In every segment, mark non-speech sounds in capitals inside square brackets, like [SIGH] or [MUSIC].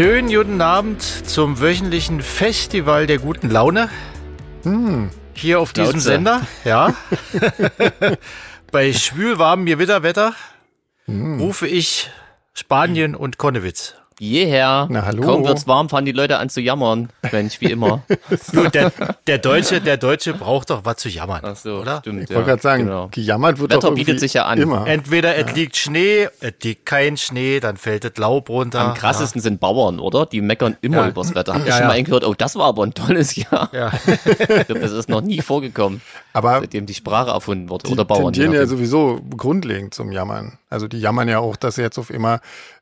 Schönen guten Abend zum wöchentlichen Festival der guten Laune. Hm. Hier auf diesem Lautze. Sender, ja. [LAUGHS] Bei schwülwarmem Gewitterwetter Hm. rufe ich Spanien und Konnewitz. Jeher. Na, hallo. Kaum wird's warm, fangen die Leute an zu jammern. Mensch, wie immer. [LAUGHS] Du, der, der Deutsche, der Deutsche braucht doch was zu jammern, Ach so, oder? stimmt. Ich wollte gerade sagen, genau. gejammert wird Wetter doch irgendwie bietet sich ja an. immer. Entweder es liegt Schnee, es liegt kein Schnee, dann fällt es Laub runter. Am krassesten sind Bauern, oder? Die meckern immer Ja. übers Wetter. Hab ich Ja, schon ja. mal einen gehört, oh, das war aber ein tolles Jahr. Ja. Ich glaube, das ist noch nie vorgekommen, Aber seitdem die Sprache erfunden wurde. die Oder Bauern. tendieren je ja sowieso grundlegend zum Jammern. Also die jammern ja auch, dass jetzt auf immer,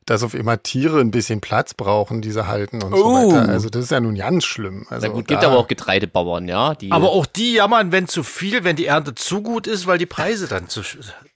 dass auf immer Tiere ein bisschen Platz brauchen, die sie halten und so Oh. weiter. Also das ist ja nun ganz schlimm. Also Na gut, gibt aber auch Getreidebauern, ja. Die, Aber auch die jammern, wenn zu viel, wenn die Ernte zu gut ist, weil die Preise dann zu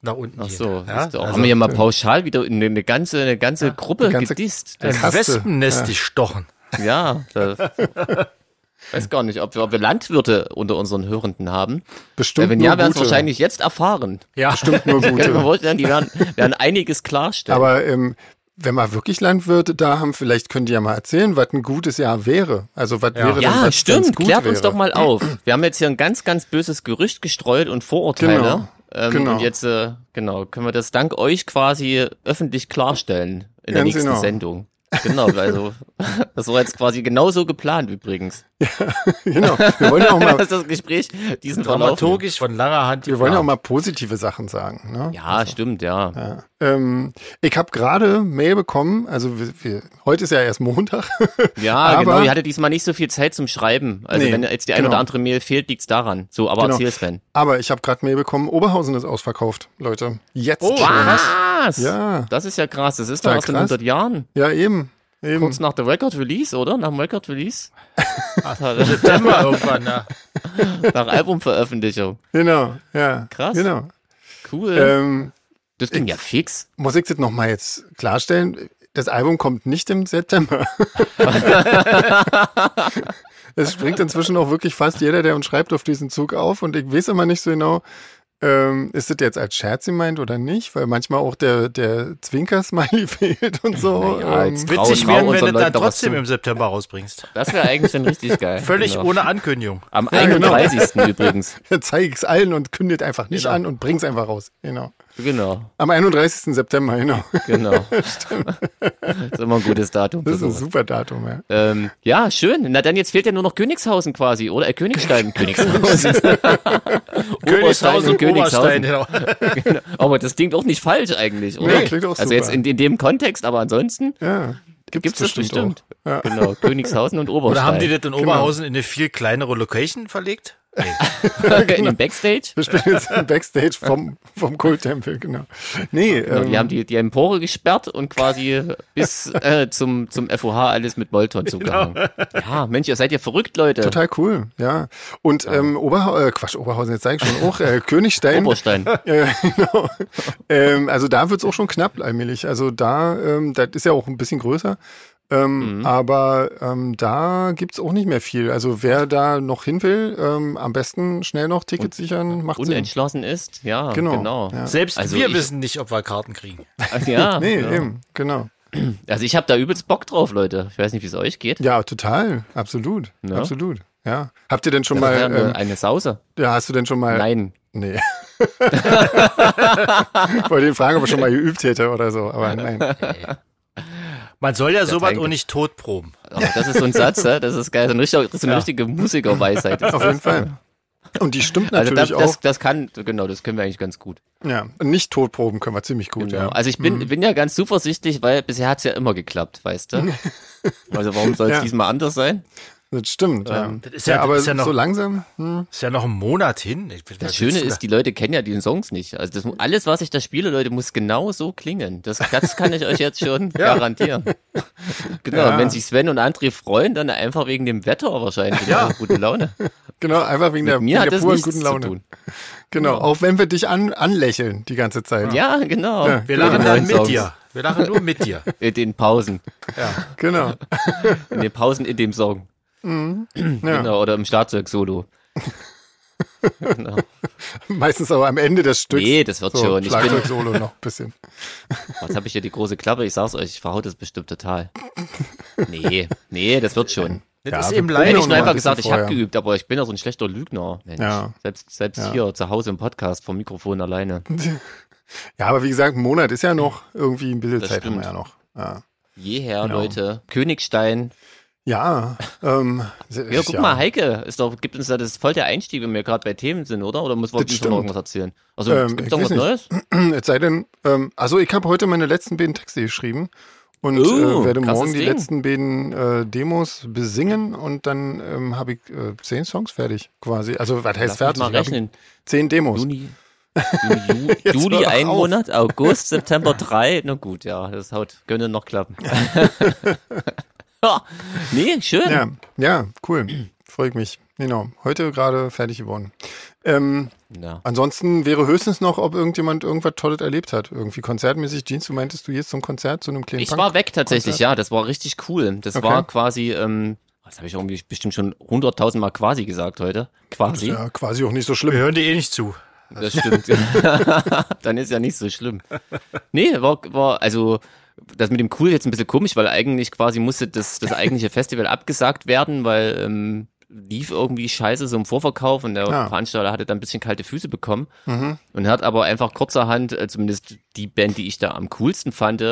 nach unten Ach gehen. so, ja? du, auch. also, haben wir ja mal pauschal wieder eine, eine ganze, eine ganze Gruppe die ganze- gedisst. ein Das, Kaste. Wespennest, die stochen. ja, das, [LAUGHS] weiß gar nicht, ob wir, ob wir Landwirte unter unseren Hörenden haben. bestimmt Wenn nur ja, werden es wahrscheinlich jetzt erfahren. Ja, bestimmt nur [LAUGHS] gute. vorstellen, die werden, werden einiges klarstellen. Aber ähm, wenn wir wirklich Landwirte da haben, vielleicht könnt ihr ja mal erzählen, was ein gutes Jahr wäre. Also was wäre denn, ja, was stimmt. gut Klärt wäre? uns doch mal auf. Wir haben jetzt hier ein ganz, ganz böses Gerücht gestreut und Vorurteile. Genau, Ähm, genau. Und jetzt, äh, genau, können wir das dank euch quasi öffentlich klarstellen in der Ganz nächsten genau. Sendung. Genau, also [LAUGHS] das war jetzt quasi genauso geplant übrigens. [LAUGHS] genau. Wir wollen ja auch mal [LAUGHS] dass das Gespräch diesen dramaturgisch von langer Hand. Wir wollen ja auch mal positive Sachen sagen. Ne? Ja, stimmt, ja. Ja. Ähm, ich habe gerade Mail bekommen, also wir, wir, heute ist ja erst Montag. [LAUGHS] Ja, Aber- genau. Ich hatte diesmal nicht so viel Zeit zum Schreiben. Also Nee, wenn jetzt die ein genau. oder andere Mail fehlt, liegt's daran. So, aber Genau. erzähl Sven. Aber ich habe gerade Mail bekommen, Oberhausen ist ausverkauft, Leute. Jetzt Oh, schon. Was? Ja. Das ist ja krass. Das ist doch Ja, aus den krass. 100 Jahren. Ja, eben. Eben. Kurz nach der Record Release, oder? Nach dem Record Release? [LAUGHS] September irgendwann, ja. [LAUGHS] nach Albumveröffentlichung. Genau, ja. Krass. Genau. Cool. Ähm, das ging ja fix. muss ich das nochmal jetzt klarstellen? Das Album kommt nicht im September. [LAUGHS] es springt inzwischen auch wirklich fast jeder, der uns schreibt, auf diesen Zug auf. Und ich weiß immer nicht so genau, ähm, ist das jetzt als Scherz gemeint oder nicht? Weil manchmal auch der, der Zwinker-Smiley [LAUGHS] fehlt und so. Naja, ähm, jetzt- Witzig trau wenn du dann trotzdem im September rausbringst. [LAUGHS] Das wäre eigentlich dann richtig geil. Völlig genau. ohne Ankündigung. Am Ja, genau. 31. übrigens. [LAUGHS] zeige ich es allen und kündet einfach nicht Genau. an und bring's einfach raus. Genau. Genau, Am 31. September, genau. genau. [LAUGHS] ist immer ein gutes Datum. Das ist ein super Datum, ja. Ähm, ja, schön. Na dann, jetzt fehlt ja nur noch Königshausen quasi, oder? Äh, Königstein. [LAUGHS] Königshausen. Oberstein, Königshausen. genau. Genau. [LAUGHS] Aber das klingt auch nicht falsch eigentlich, oder? Nee, klingt auch also super. jetzt in, in dem Kontext, aber ansonsten Ja, gibt's, gibt's das bestimmt. Auch. Ja. Genau, Königshausen und Oberstein. Oder haben die das in Genau. Oberhausen in eine viel kleinere Location verlegt? [LAUGHS] in dem Backstage? Wir spielen jetzt im Backstage vom, vom Kulttempel, genau. Nee, Genau, ähm, die haben die, die Empore gesperrt und quasi bis äh, zum, zum FOH alles mit Molton zugehangen. Ja, Mensch, ihr seid ja verrückt, Leute. total cool, ja. Und ähm, Oberhausen, äh, Quatsch, Oberhausen, jetzt sage ich schon, auch äh, [LAUGHS] Königstein. Oberstein. [LAUGHS] äh, genau. ähm, also da wird's auch schon knapp allmählich. Also da, ähm, das ist ja auch ein bisschen größer. Ähm, Mhm. Aber ähm, da gibt's auch nicht mehr viel. Also wer da noch hin will, ähm, am besten schnell noch Tickets sichern, macht Sinn. Unentschlossen ist, ja, Genau, genau. ja. Selbst Also wir ich- wissen nicht, ob wir Karten kriegen. [LAUGHS] Ja, Nee, ja. eben, genau. Also ich habe da übelst Bock drauf, Leute. Ich weiß nicht, wie es euch geht. Ja, total, absolut, Ja. absolut. Ja. Habt ihr denn schon Das ja mal, eine, ähm, eine Sause. ja, hast du denn schon mal, Nein. nee. [LAUGHS] Wollte ihn fragen, ob er schon mal geübt hätte oder so, aber [LAUGHS] nein. Man soll ja sowas auch nicht totproben. Aber das ist so ein Satz, hä? das ist geil. So eine richtige, das ist eine Ja. richtige Musikerweisheit. [LAUGHS] Auf jeden Fall. Und die stimmt Also natürlich das, das, auch. das kann, genau, das können wir eigentlich ganz gut. Ja, nicht totproben können wir ziemlich gut, Genau. ja. Also ich bin, bin ja ganz zuversichtlich, weil bisher hat's ja immer geklappt, weißt du? [LAUGHS] Also warum soll es Ja. diesmal anders sein? Das stimmt, ja. Ähm, das ist ja- das aber ist ja noch- so langsam, hm, Ist ja noch ein Monat hin. Ich, Das Schöne ist, die Leute kennen ja die Songs nicht. Also das, alles, was ich da spiele, Leute, muss genau so klingen. Das, das kann ich euch jetzt schon [LAUGHS] garantieren. [LAUGHS] Genau, Ja. wenn sich Sven und André freuen, dann einfach wegen dem Wetter wahrscheinlich. Ja. Ja. Gute Laune. genau, einfach wegen der, Mir wegen hat der puren guten zu Laune. tun. Genau, auch wenn wir dich an, anlächeln die ganze Zeit. Ja, genau. Ja. wir Mit lachen dann mit Songs. dir. Wir lachen nur mit dir. In den Pausen. Genau. In den Pausen in dem Song. Ja. Genau, oder im Schlagzeug-Solo. Genau. [LAUGHS] Meistens aber am Ende des Stücks. Nee, das wird so, schon. Ich bin, Schlagzeug-Solo noch ein bisschen. was habe ich hier die große Klappe? Ich sag's euch, ich verhaut das bestimmt total. Nee, nee, das wird schon. Das Ja, ist eben probieren Hätte leider. ich nur einfach ein gesagt, ich habe geübt, aber ich bin ja so ein schlechter Lügner. Mensch. Ja. Selbst, selbst Ja. hier zu Hause im Podcast vom Mikrofon alleine. [LAUGHS] Ja, aber wie gesagt, ein Monat ist ja noch irgendwie ein bisschen Das Zeit haben wir stimmt. ja noch. Ja, Jeher, Genau. Leute. Königstein. Ja, ähm, Ja, guck mal, Heike, ist doch, gibt uns da das voll der Einstieg, wenn wir gerade bei Themen sind, oder? Oder muss man uns noch irgendwas erzählen? Also, Ähm, gibt's ich noch was weiß Neues? [CLEARS THROAT] Es sei denn, ähm, also ich habe heute meine letzten beiden Texte geschrieben und Oh, äh, werde morgen die Ding. letzten beiden äh, Demos besingen und dann ähm, habe ich äh, zehn Songs fertig quasi. Also was heißt Lass fertig? mal rechnen. Zehn Demos. Juni, Juni, [LAUGHS] Juli ein auf. Monat, August, September drei. Na gut, ja, das haut, könnte noch klappen. [LAUGHS] ja, [LAUGHS] nee, schön. Ja, ja, cool. Freue ich mich. Genau. Heute gerade fertig geworden. Ähm, Ja. ansonsten wäre höchstens noch, ob irgendjemand irgendwas Tolles erlebt hat. Irgendwie konzertmäßig. Jeans, du meintest du jetzt zum Konzert, zu einem kleinen Ich Punk- war weg tatsächlich, Konzert? ja, das war richtig cool. Das Okay. war quasi, ähm, was habe ich irgendwie bestimmt schon hunderttausend Mal quasi gesagt heute. Quasi. Ja, quasi auch nicht so Wir schlimm. hören dir eh nicht zu. Das stimmt. [LAUGHS] [LAUGHS] Dann ist ja nicht so schlimm. Nee, war, war, also, das mit dem Cool jetzt ein bisschen komisch, weil eigentlich quasi musste das, das eigentliche [LAUGHS] Festival abgesagt werden, weil ähm, lief irgendwie scheiße so im Vorverkauf und der Ja. Veranstalter hatte dann ein bisschen kalte Füße bekommen Mhm. und hat aber einfach kurzerhand, äh, zumindest die Band, die ich da am coolsten fand,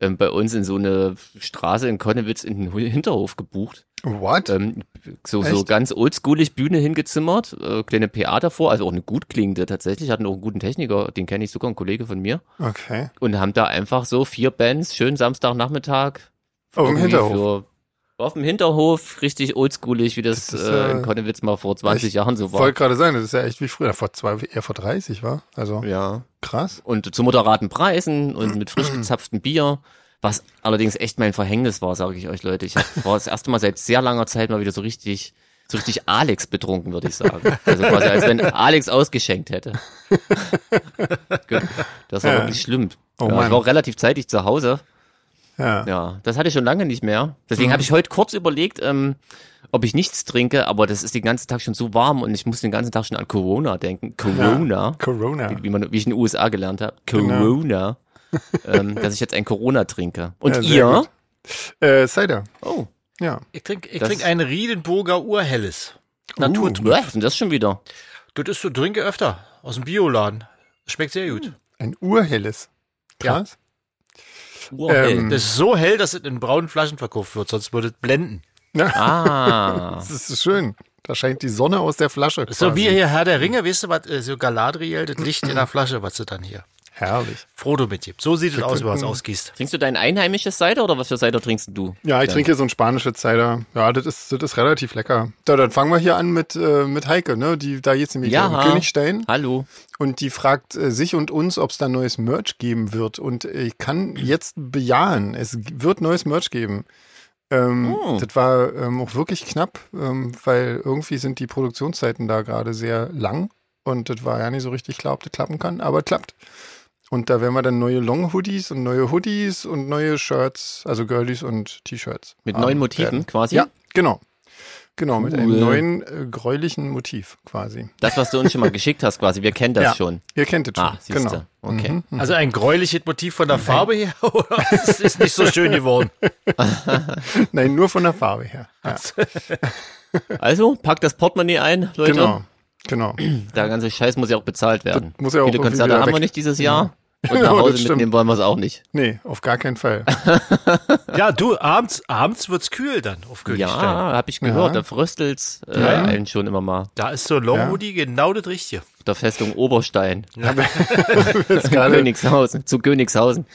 ähm, bei uns in so eine Straße in Konnewitz in den Hinterhof gebucht. What? Ähm, so, so ganz oldschoolig Bühne hingezimmert, äh, kleine PA davor, also auch eine gut klingende tatsächlich, hatten auch einen guten Techniker, den kenne ich sogar, ein Kollege von mir. Okay. Und haben da einfach so vier Bands, schön Samstagnachmittag. Auf dem Hinterhof. Auf dem Hinterhof, richtig oldschoolig, wie das, Das äh, äh, in Konnewitz mal vor 20 Ich Jahren so war. Wollte gerade sagen, das ist ja echt wie früher, vor zwei, eher vor 30 war. Also Ja. krass. Und zu moderaten Preisen und [CLEARS THROAT] mit frisch gezapftem Bier. Was allerdings echt mein Verhängnis war, sage ich euch, Leute. Ich war das erste Mal seit sehr langer Zeit mal wieder so richtig, so richtig Alex betrunken, würde ich sagen. Also quasi, als wenn Alex ausgeschenkt hätte. [LAUGHS] Das war Ja. wirklich schlimm. Oh ja, ich war auch relativ zeitig zu Hause. Ja. Ja, das hatte ich schon lange nicht mehr. Mhm. Deswegen habe ich heute kurz überlegt, ähm, ob ich nichts trinke, aber das ist den ganzen Tag schon so warm und ich muss den ganzen Tag schon an Corona denken. Corona. Corona. Wie, wie, man, wie ich in den USA gelernt habe. Genau. Ähm, dass ich jetzt ein Corona trinke. Und Ja, ihr? Äh, Cider. Oh, Ja. Ich trinke ich Das- trink ein Riedenburger Urhelles. uh, Naturtrüb. was ist denn das schon wieder? Das ist so, trinke öfter. Aus dem Bioladen. Schmeckt sehr gut. Ein urhelles. Krass. Urhell. Ähm, Das ist so hell, dass es in braunen Flaschen verkauft wird, sonst würde es blenden. [LAUGHS] ah. Das ist schön. Da scheint die Sonne aus der Flasche. So quasi. wie hier Herr der Ringe, weißt du, was, äh, so Galadriel, das Licht in der Flasche, was sie dann hier Herrlich. Frodo mitgibt. So sieht es aus, wenn man es ausgießt. Trinkst du dein einheimisches Cider oder was für Cider trinkst du? Ja, ich Dann- trinke hier so ein spanisches Cider. Ja, das ist, das ist relativ lecker. Da, dann fangen wir hier an mit, äh, mit Heike, ne? Die da jetzt nämlich Ja. im Königstein. Hallo. Und die fragt äh, sich und uns, ob es da neues Merch geben wird. Und ich kann jetzt bejahen, es wird neues Merch geben. Ähm, Oh. Das war ähm, auch wirklich knapp, ähm, weil irgendwie sind die Produktionszeiten da gerade sehr lang. Und das war ja nicht so richtig klar, ob das klappen kann, aber es klappt. Und da werden wir dann neue Long Hoodies und neue Hoodies und neue Shirts, also Girlies und T-Shirts. Mit neuen Motiven werden. quasi? Ja, genau. Genau, mit einem Cool. neuen äh, gräulichen Motiv quasi. Das, was du uns schon mal geschickt hast quasi. Wir kennen das Ja. schon. Ihr kennt es schon. Ah, siehste. genau. Okay. Mhm. Also ein gräuliches Motiv von der Farbe her, [LAUGHS] oder? Es ist nicht so schön geworden. [LAUGHS] Nein, nur von der Farbe her. Ja, Also, packt das Portemonnaie ein, Leute. genau. Genau. [CLEARS THROAT] Der ganze Scheiß muss ja auch bezahlt werden. muss ja auch Viele Konzerte haben wir weg. nicht dieses Jahr. Und [LAUGHS] Ja, nach das Hause stimmt. mitnehmen wollen wir es auch nicht. Nee, auf gar keinen Fall. [LAUGHS] Ja, du, abends, abends wird's kühl dann auf Königstein. Ja, habe ich gehört. Ja. Da fröstelt's äh, Ja. einen schon immer mal. Da ist so Long Hoodie genau das Richtige. Auf der Festung Oberstein. [LAUGHS] Gerade, Königshausen. Zu Königshausen.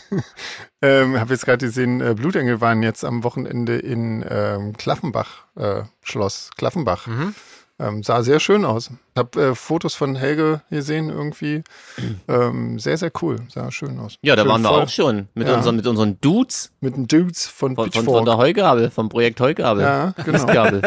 ähm, habe jetzt gerade gesehen, äh, Blutengel waren jetzt am Wochenende in ähm, Klaffenbach, äh, Schloss Klaffenbach. Mhm. Ähm, sah sehr schön aus. Hab äh, Fotos von Helge gesehen irgendwie. [CLEARS THROAT] Ähm, sehr, sehr cool. Sah schön aus. Ja, da schön waren wir voll auch schon. Mit, Ja. unseren, mit unseren Dudes Mit den Dudes von, von, von, von der Heugabel, vom Projekt Heugabel. ja, [LAUGHS] genau. [LAUGHS]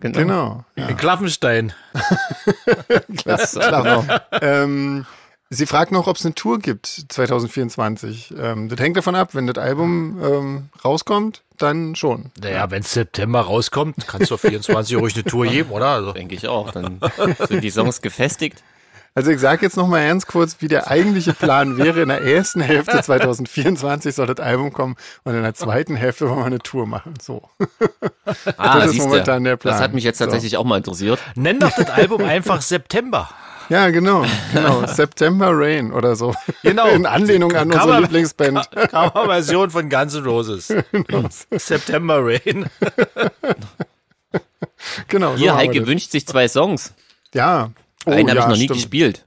Genau. genau. Ja. In Klaffenstein. [LAUGHS] Das, Klar. ähm, Sie fragt noch, ob es eine Tour gibt 2024. Ähm, das hängt davon ab, wenn das Album ähm, rauskommt, dann schon. Naja, wenn September rauskommt, kannst du 24 ruhig eine Tour [LAUGHS] geben, oder? Also, Denke ich auch. Dann sind die Songs gefestigt. Also ich sage jetzt noch mal ganz kurz, wie der eigentliche Plan wäre. In der ersten Hälfte 2024 soll das Album kommen und in der zweiten Hälfte wollen wir eine Tour machen. So. Ah, Das ist momentan der Plan. Das hat mich jetzt So. tatsächlich auch mal interessiert. nenn doch das Album einfach September. Ja, genau, genau. [LAUGHS] September Rain oder so. Genau. In Anlehnung an unsere Cover- Lieblingsband. Coverversion von Guns N' Roses. [LAUGHS] September Rain. [LAUGHS] Genau. so Hier, wir Heike wünscht sich zwei Songs. Ja. Oh, Einen habe ja, ich noch nie stimmt. gespielt.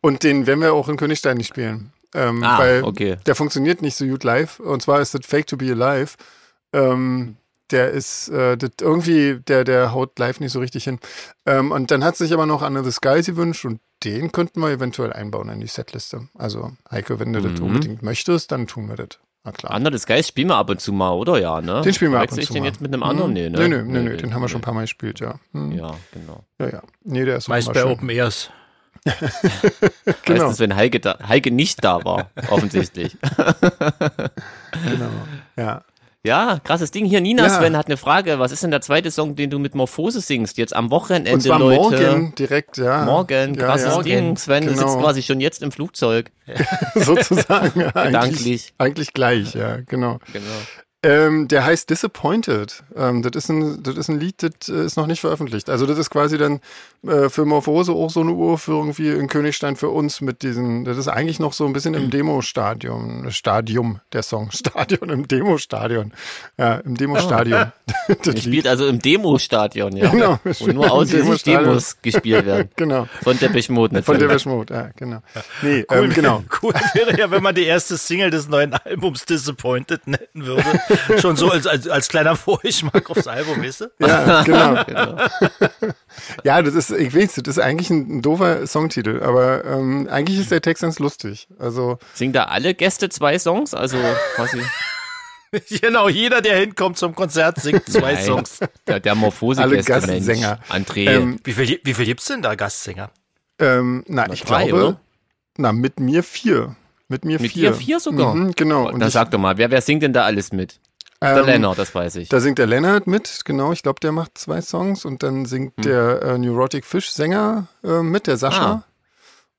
Und den werden wir auch in Königstein nicht spielen. Ähm, Ah, weil okay. der funktioniert nicht so gut live. Und zwar ist das Fake to be Alive. Ähm, der ist äh, das irgendwie, der, der haut live nicht so richtig hin. Ähm, und dann hat sich aber noch Under the Skies gewünscht und den könnten wir eventuell einbauen in die Setliste. Also, Heike, wenn du das Mhm. unbedingt möchtest, dann tun wir das. Na klar. Under the Skies spielen wir ab und zu mal, oder? Ja, ne? Den spielen wir ab Verwechsel und ich zu den mal. jetzt mit einem anderen? Mhm. Nee, ne? Nö, nö, nö, nö, den haben wir nee. schon ein paar Mal gespielt, ja. Hm. Ja, genau. Ja, ja. Nee, der ist Meist bei schön. Open Airs. [LAUGHS] Genau. Meistens, wenn Heike, da, Heike nicht da war, [LAUGHS] offensichtlich. Genau. Ja. Ja, krasses Ding. Hier, Nina Ja. Sven hat eine Frage. Was ist denn der zweite Song, den du mit Morphose singst? Jetzt am Wochenende, Und zwar Leute. morgen direkt, ja. Morgen, ja, krasses ja. Ding. Sven Genau. sitzt quasi schon jetzt im Flugzeug. [LAUGHS] [LAUGHS] Sozusagen. Ja, eigentlich, Gedanklich. eigentlich gleich, ja, genau. Genau. Ähm, der heißt Disappointed. Ähm, das, ist ein, das ist ein Lied, das äh, ist noch nicht veröffentlicht. Also das ist quasi dann äh, für Morphose auch so eine Uraufführung irgendwie in Königstein für uns mit diesen, das ist eigentlich noch so ein bisschen im [CLEARS THROAT] Demo-Stadium, Stadium, der Song, [LAUGHS] Stadion, im Demo-Stadion. Ja, im Demo-Stadion. [LAUGHS] Das Lied. spielt also im Demo-Stadion, ja. Genau, Wo nur ausschließlich. Demos gespielt werden. [LAUGHS] Genau. Von Depeche Mode Von natürlich. Depeche Mode, ja, genau. Nee, ähm, genau. Cool wäre ja, wenn man die erste Single des neuen Albums Disappointed nennen würde. [LAUGHS] Schon so als, als, als kleiner Vorgeschmack aufs Album, weißt du? Ja, genau. Genau. [LAUGHS] Ja, das ist, ich weiß, das ist eigentlich ein, ein doofer Songtitel, aber ähm, eigentlich ist der Text ganz lustig. Also, Singen da alle Gäste zwei Songs? Also quasi. [LAUGHS] Genau, jeder, der hinkommt zum Konzert, singt zwei Nein. Songs. Der, der morphose Alle gäste Mensch. Gastsänger. André. ähm, Wie viel, wie viel gibt's denn da Gastsänger? ähm, na, ich drei, glaube, oder? na, mit mir vier. Mit mir Mit vier. dir vier sogar? Mhm, genau. Und ich, sag doch mal, wer, wer singt denn da alles mit? Der ähm, Lennart, das weiß ich. Da singt der Lennart mit, genau. Ich glaube, der macht zwei Songs und dann singt Hm. der äh, Neurotic Fish Sänger äh, mit, der Sascha. Ah.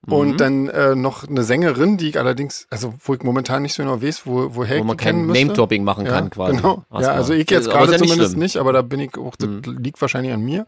Mhm. Und dann äh, noch eine Sängerin, die ich allerdings, also wo ich momentan nicht so genau weiß, wo, woher Wo ich man die kennen kein. Name-Dropping machen Ja, kann quasi. Genau. Ja, also ich jetzt gerade ja zumindest schlimm. nicht, aber da bin ich auch, das Mhm. liegt wahrscheinlich an mir.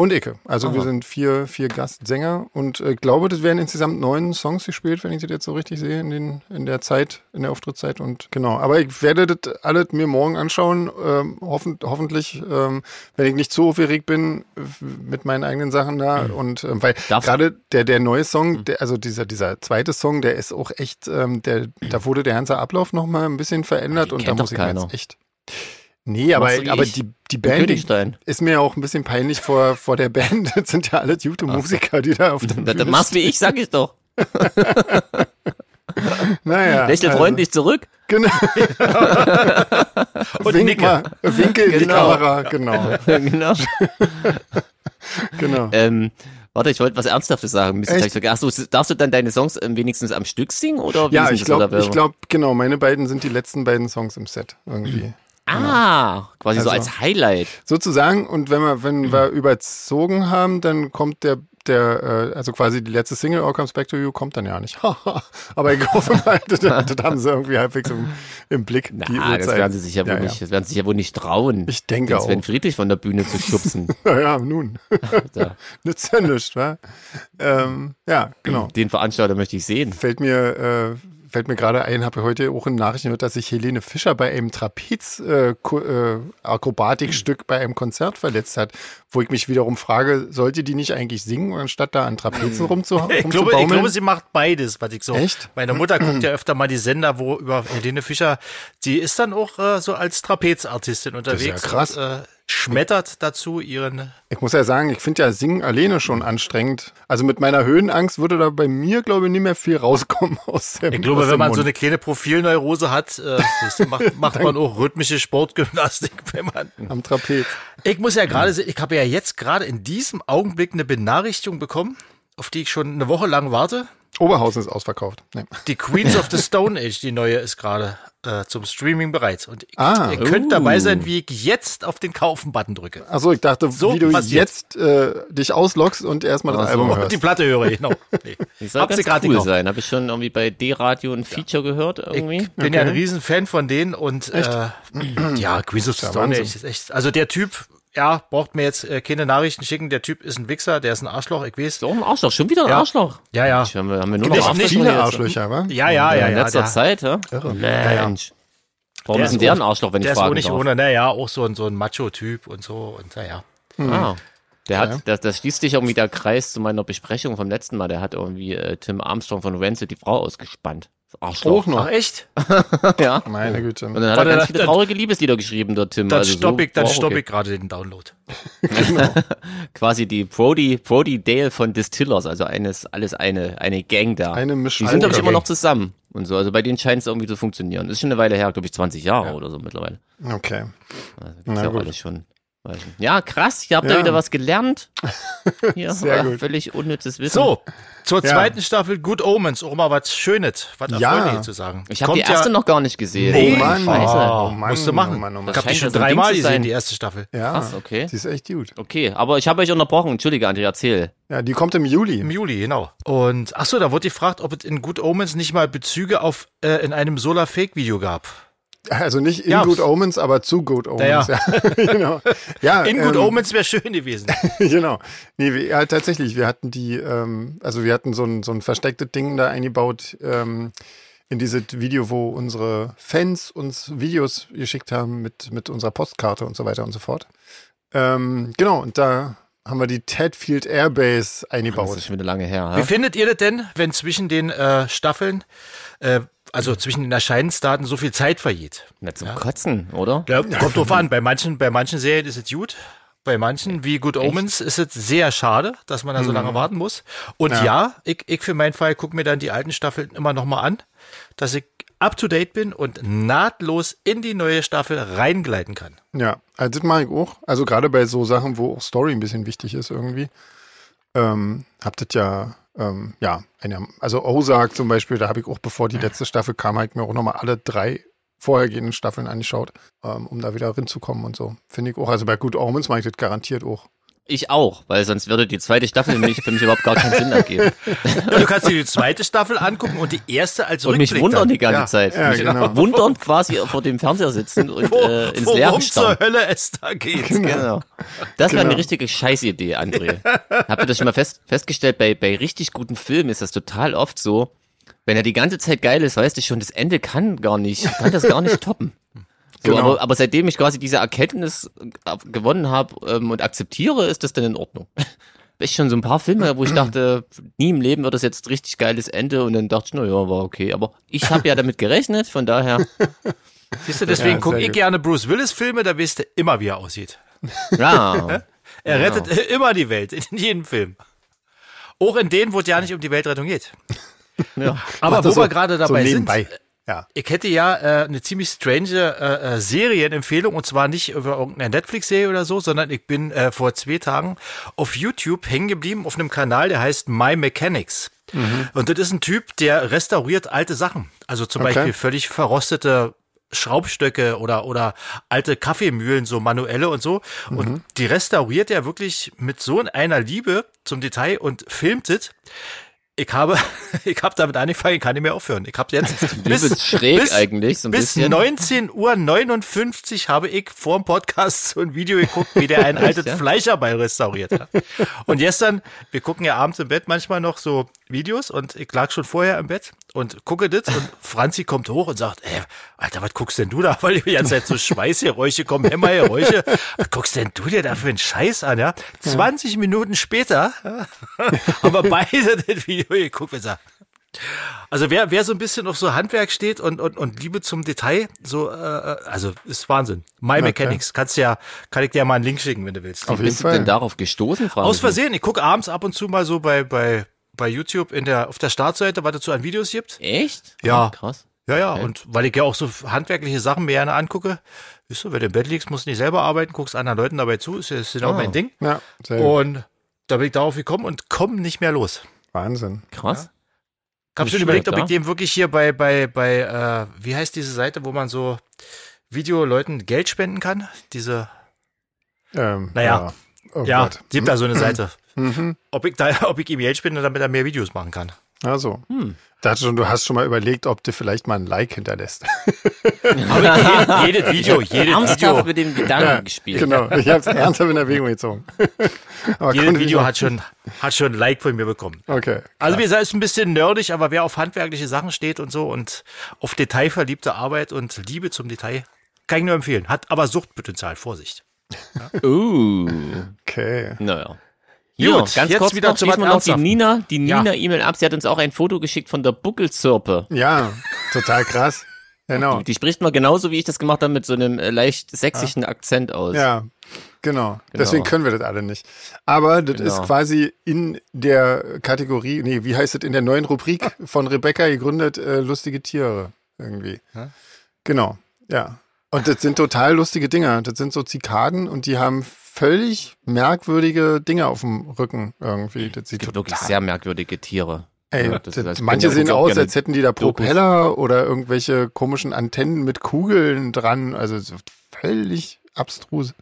Und Icke. Also wir Aha. sind vier, vier Gastsänger und äh, ich glaube, das werden insgesamt neun Songs gespielt, wenn ich das jetzt so richtig sehe, in, den, in der Zeit, in der Auftrittszeit und genau. Aber ich werde das alles mir morgen anschauen, ähm, hoffen, hoffentlich, ähm, wenn ich nicht zu aufgeregt bin mit meinen eigenen Sachen da und ähm, weil gerade der, der neue Mhm. Song, der, also dieser, dieser zweite Song, der ist auch echt, ähm, der, da wurde der ganze Ablauf nochmal ein bisschen verändert und da muss ich mir keiner. jetzt echt Nee, aber, aber die, die Band ist mir auch ein bisschen peinlich vor, vor der Band. [LAUGHS] Das sind ja alle gute Musiker, die da auf der da Bühne machst wie ich, sag ich doch. [LAUGHS] Naja. Lächel also, freundlich zurück. Genau. [LAUGHS] Und Wink Nicke. mal, winke in die Genau. Kamera. Genau, genau. genau. Ähm, warte, ich wollte was Ernsthaftes sagen. Mist, Echt? hab ich vergessen. Ach so, darfst du dann deine Songs ähm, wenigstens am Stück singen? Oder wie Ja, ich glaube, glaube, genau, meine beiden sind die letzten beiden Songs im Set irgendwie. Ah, quasi so Also- als Highlight. Sozusagen, und wenn wir, wenn wir überzogen haben, dann kommt der, der, äh, also quasi die letzte Single, All Comes Back to You, kommt dann ja nicht. [LAUGHS] Aber ich hoffe mal, das, das haben sie irgendwie halbwegs im, im Blick. Na, das Uhrzeit. werden sie sich ja wohl Ja, nicht, das werden sie sich ja wohl nicht trauen. Ich denke den auch. Sven Friedrich von der Bühne zu schubsen. [LAUGHS] Naja, nun. [LAUGHS] Nützt ja nichts, wa? Ähm, ja, genau. Den Veranstalter möchte ich sehen. Fällt mir, äh, fällt mir gerade ein, habe heute auch in Nachrichten gehört, dass sich Helene Fischer bei einem Trapez-Akrobatikstück bei einem Konzert verletzt hat, wo ich mich wiederum frage, sollte die nicht eigentlich singen, anstatt da an Trapezen [LAUGHS] rumzu Ich glaube, ich glaube, sie macht beides, was ich so. Echt? Meine Mutter guckt ja öfter mal die Sender, wo über Helene Fischer, die ist dann auch äh, so als Trapezartistin unterwegs. krass. Und, äh, schmettert dazu ihren. Ich muss ja sagen, ich finde ja Singen alleine schon anstrengend. Also mit meiner Höhenangst würde da bei mir, glaube ich, nicht mehr viel rauskommen [LAUGHS] aus dem Ich glaube, wenn man so Mund. eine kleine Profilneurose hat, äh, macht, [LAUGHS] macht man auch rhythmische Sportgymnastik, [LAUGHS] wenn man. am Trapez. Ich muss ja gerade sehen, ich habe ja jetzt gerade in diesem Augenblick eine Benachrichtigung bekommen, auf die ich schon eine Woche lang warte. Oberhausen ist ausverkauft. Nee. Die Queens of the [LAUGHS] Stone Age, die neue, ist gerade äh, zum Streaming bereit. Und ihr, Ah. ihr könnt Uh. dabei sein, wie ich jetzt auf den Kaufen-Button drücke. Achso, ich dachte, So wie du passiert. jetzt äh, dich ausloggst und erstmal das Ach so. Album hörst. die Platte höre, genau. [LAUGHS] Nee. Die soll Hab ganz gerade cool gekauft. sein. Habe ich schon irgendwie bei D-Radio ein Feature gehört irgendwie. Ich bin ja ein Riesenfan von denen und äh, [CLEARS THROAT] ja, Queens of the Ja, Stone Age ist echt. Also der Typ, ja, braucht mir jetzt äh, keine Nachrichten schicken. Der Typ ist ein Wichser, der ist ein Arschloch, ich weiß. So ein Arschloch, schon wieder ein Ja. Arschloch. Ja, ja. Ich, haben, wir, haben wir nur Nicht- noch Viele jetzt. Arschlöcher, wa? Ja, ja, ja, in ja. letzter der, Zeit, hä? Irre. Mensch. Warum Der ist denn der ein Arschloch, wenn ich der ist nicht darf? ohne, naja, auch so ein, so ein Macho-Typ und so und naja. Ah. Der hat, Ja. das, das schließt sich irgendwie der Kreis zu meiner Besprechung vom letzten Mal. Der hat irgendwie äh, Tim Armstrong von Rancid die Frau ausgespannt. Arschloch. Auch noch. Ach echt? [LAUGHS] Ja. Meine Güte. Und dann hat er ganz dann- viele traurige Liebeslieder geschrieben, der Tim. Dann also stopp so ich, dann war auch stopp okay. ich gerade den Download. [LAUGHS] Quasi die Brody, Brody Dale von Distillers, also eines, alles eine, eine Gang da. Eine Die Mischung. sind, glaube ich, immer noch zusammen. Und so, also bei denen scheint es irgendwie zu funktionieren. Das ist schon eine Weile her, glaube ich, 20 Jahre oder so mittlerweile. Okay. Also Na ja auch gut. alles schon. Ja, krass, ihr habt Ja. da wieder was gelernt. [LAUGHS] Hier, Sehr gut. völlig unnützes Wissen. So, zur Ja. zweiten Staffel Good Omens, auch mal was Schönes, was Ja. Zu sagen. Ich habe die erste noch gar nicht gesehen. Nee, Oh Mann. Scheiße. Oh Mann, musst du machen. oh Mann, oh Mann. Ich habe die schon ja so dreimal gesehen, die erste Staffel. Ja, Krass, okay. die ist echt gut. Okay, aber ich habe euch unterbrochen. Entschuldige, André, erzähl. Ja, die kommt im Juli. Im Juli, genau. Und ach so, da wurde gefragt, ob es in Good Omens nicht mal Bezüge auf äh, in einem Solar Fake Video gab. Also nicht in Ja. Good Omens, aber zu Good Omens. Ja, Ja, [LAUGHS] genau. Ja, In Good ähm, Omens wäre schön gewesen. [LAUGHS] genau. Nee, wir, ja, tatsächlich, wir hatten die, ähm, also wir hatten so ein, so ein verstecktes Ding da eingebaut ähm, in dieses Video, wo unsere Fans uns Videos geschickt haben mit, mit unserer Postkarte und so weiter und so fort. Ähm, genau, und da haben wir die Tedfield Airbase Das eingebaut. ist schon wieder lange her. Wie findet ihr das denn, wenn zwischen den äh, Staffeln, äh, also zwischen den Erscheinensdaten so viel Zeit vergeht? Na, zum Kotzen, oder? Ja, kommt drauf an. Bei manchen, bei manchen Serien ist es gut. Bei manchen, wie Good Omens, ist es sehr schade, dass man da so lange warten muss. Und ja, Ja. ich, ich für meinen Fall gucke mir dann die alten Staffeln immer noch mal an, dass ich up to date bin und nahtlos in die neue Staffel reingleiten kann. Ja, also das mache ich auch. Also gerade bei so Sachen, wo auch Story ein bisschen wichtig ist irgendwie. Ähm, habt ihr ja, ähm, ja, eine, also Ozark zum Beispiel, da habe ich auch, bevor die letzte Staffel kam, habe ich mir auch nochmal alle drei vorhergehenden Staffeln angeschaut, ähm, um da wieder reinzukommen und so. Finde ich auch. Also bei Good Omens mache ich das garantiert auch. Ich auch, weil sonst würde die zweite Staffel nämlich für mich überhaupt gar keinen Sinn ergeben. Du kannst dir die zweite Staffel angucken und die erste als Und mich wundern dann. die ganze ja. Zeit. Ja, mich genau. wundern quasi vor dem Fernseher sitzen und Wo, äh, ins Leere worum zur starren. Hölle es da geht. Genau. Das wäre Genau. eine richtige Scheißidee, André. Habt ihr das schon mal fest, festgestellt? Bei, bei richtig guten Filmen ist das total oft so, wenn er die ganze Zeit geil ist, weißt du schon, das Ende kann gar nicht, kann das gar nicht toppen. So, Genau. aber, aber seitdem ich quasi diese Erkenntnis äh, gewonnen habe ähm, und akzeptiere, ist das dann in Ordnung. [LAUGHS] Ich schon so ein paar Filme, wo ich dachte, nie im Leben wird das jetzt richtig geiles Ende und dann dachte ich, na ja, war okay. Aber ich habe ja damit gerechnet, von daher, [LAUGHS] Siehst du, deswegen Ja, gucke ich gerne Bruce Willis Filme, da weißt du immer, wie er aussieht. ja. [LAUGHS] Er rettet immer die Welt, in jedem Film. Auch in denen, wo es ja nicht um die Weltrettung geht. ja. Aber wo das wir so- gerade so dabei sind, nebenbei. Ja. ich hätte ja äh, eine ziemlich strange äh, äh, Serienempfehlung und zwar nicht über irgendeine Netflix-Serie oder so, sondern ich bin äh, vor zwei Tagen auf YouTube hängen geblieben auf einem Kanal, der heißt My Mechanics. Und das ist ein Typ, der restauriert alte Sachen. Also zum Okay. Beispiel völlig verrostete Schraubstöcke oder, oder alte Kaffeemühlen, so manuelle und so. Und die restauriert er wirklich mit so einer Liebe zum Detail und filmt es. Ich habe, [LAUGHS] ich habe damit angefangen, ich kann nicht mehr aufhören. Ich habe jetzt [LAUGHS] Übelst schräg eigentlich, so ein bis bisschen. 19 Uhr 59 habe ich vor dem Podcast so ein Video geguckt, wie der ein [LAUGHS] altes ja? Fleischerbeil restauriert hat. Und gestern, wir gucken ja abends im Bett manchmal noch so Videos und ich lag schon vorher im Bett und gucke das und [LAUGHS] Franzi kommt hoch und sagt, ey, Alter, was guckst denn du da? [LAUGHS] Weil die ganze Zeit so Schweißgeräusche kommen, Hämmergeräusche. Was guckst denn du dir da für einen Scheiß an, ja? 20 Minuten später [LAUGHS] haben wir beide das Video geguckt und gesagt, also wer, wer so ein bisschen auf so Handwerk steht und, und, und Liebe zum Detail, so, äh, also ist Wahnsinn. My Mechanics, kannst ja, kann ich dir mal einen Link schicken, wenn du willst. Auf jeden Bist du denn Fall. darauf gestoßen, Frau? Aus Versehen, ich gucke abends ab und zu mal so bei, bei, bei YouTube in der, auf der Startseite, was so an Videos gibt. Echt? Ja. Oh, krass. Ja, ja, Okay. und weil ich ja auch so handwerkliche Sachen mir gerne angucke, weißt du, wenn du im Bett liegst, musst du nicht selber arbeiten, guckst anderen Leuten dabei zu, ist ja ist genau Ah. mein Ding. Ja, sehr gut. Und da bin ich darauf gekommen und komm nicht mehr los. Wahnsinn. Krass. hab Nicht schon überlegt, ob ich ja? dem wirklich hier bei, bei, bei, äh, wie heißt diese Seite, wo man so Videoleuten Geld spenden kann? Diese, Ähm, Naja. ja. Oh ja, gibt da so eine [CLEARS THROAT] Seite. Mhm. Ob ich da, [LAUGHS] ob ich ihm Geld spende, damit er mehr Videos machen kann. Also, Hm. dachte schon, du hast schon mal überlegt, ob du vielleicht mal ein Like hinterlässt. [LAUGHS] Aber je, jedes Video, jedes Ernsthaft Video, mit dem Gedanken gespielt. Genau, ich habe es ernsthaft in Erwägung gezogen. [LAUGHS] Aber jedes Video hat schon, hat schon ein Like von mir bekommen. Okay. Also wie gesagt, ist ein bisschen nerdig, aber wer auf handwerkliche Sachen steht und so und auf detailverliebte Arbeit und Liebe zum Detail, kann ich nur empfehlen. Hat aber Suchtpotenzial, Vorsicht. Uh, Okay. naja. Hier, Gut, ganz jetzt kurz wieder noch, zu schließen was wir noch die. Nina, die Ja. Nina-E-Mail ab. Sie hat uns auch ein Foto geschickt von der Buckelzirpe. Ja, total krass. Genau. Die spricht mal genauso, wie ich das gemacht habe, mit so einem äh, leicht sächsischen Akzent aus. Ja, genau. Deswegen können wir das alle nicht. Aber das Genau. ist quasi in der Kategorie, nee, wie heißt es, in der neuen Rubrik von Rebecca gegründet, äh, lustige Tiere irgendwie. Ja. Genau, ja. Und das sind total lustige Dinger. Das sind so Zikaden und die haben völlig merkwürdige Dinge auf dem Rücken irgendwie. Das Es sieht gibt total, wirklich sehr merkwürdige Tiere. Ey, Ja, das- das, das- manche sehen aus, als hätten die da Dokus. Propeller oder irgendwelche komischen Antennen mit Kugeln dran. Also so völlig abstrus.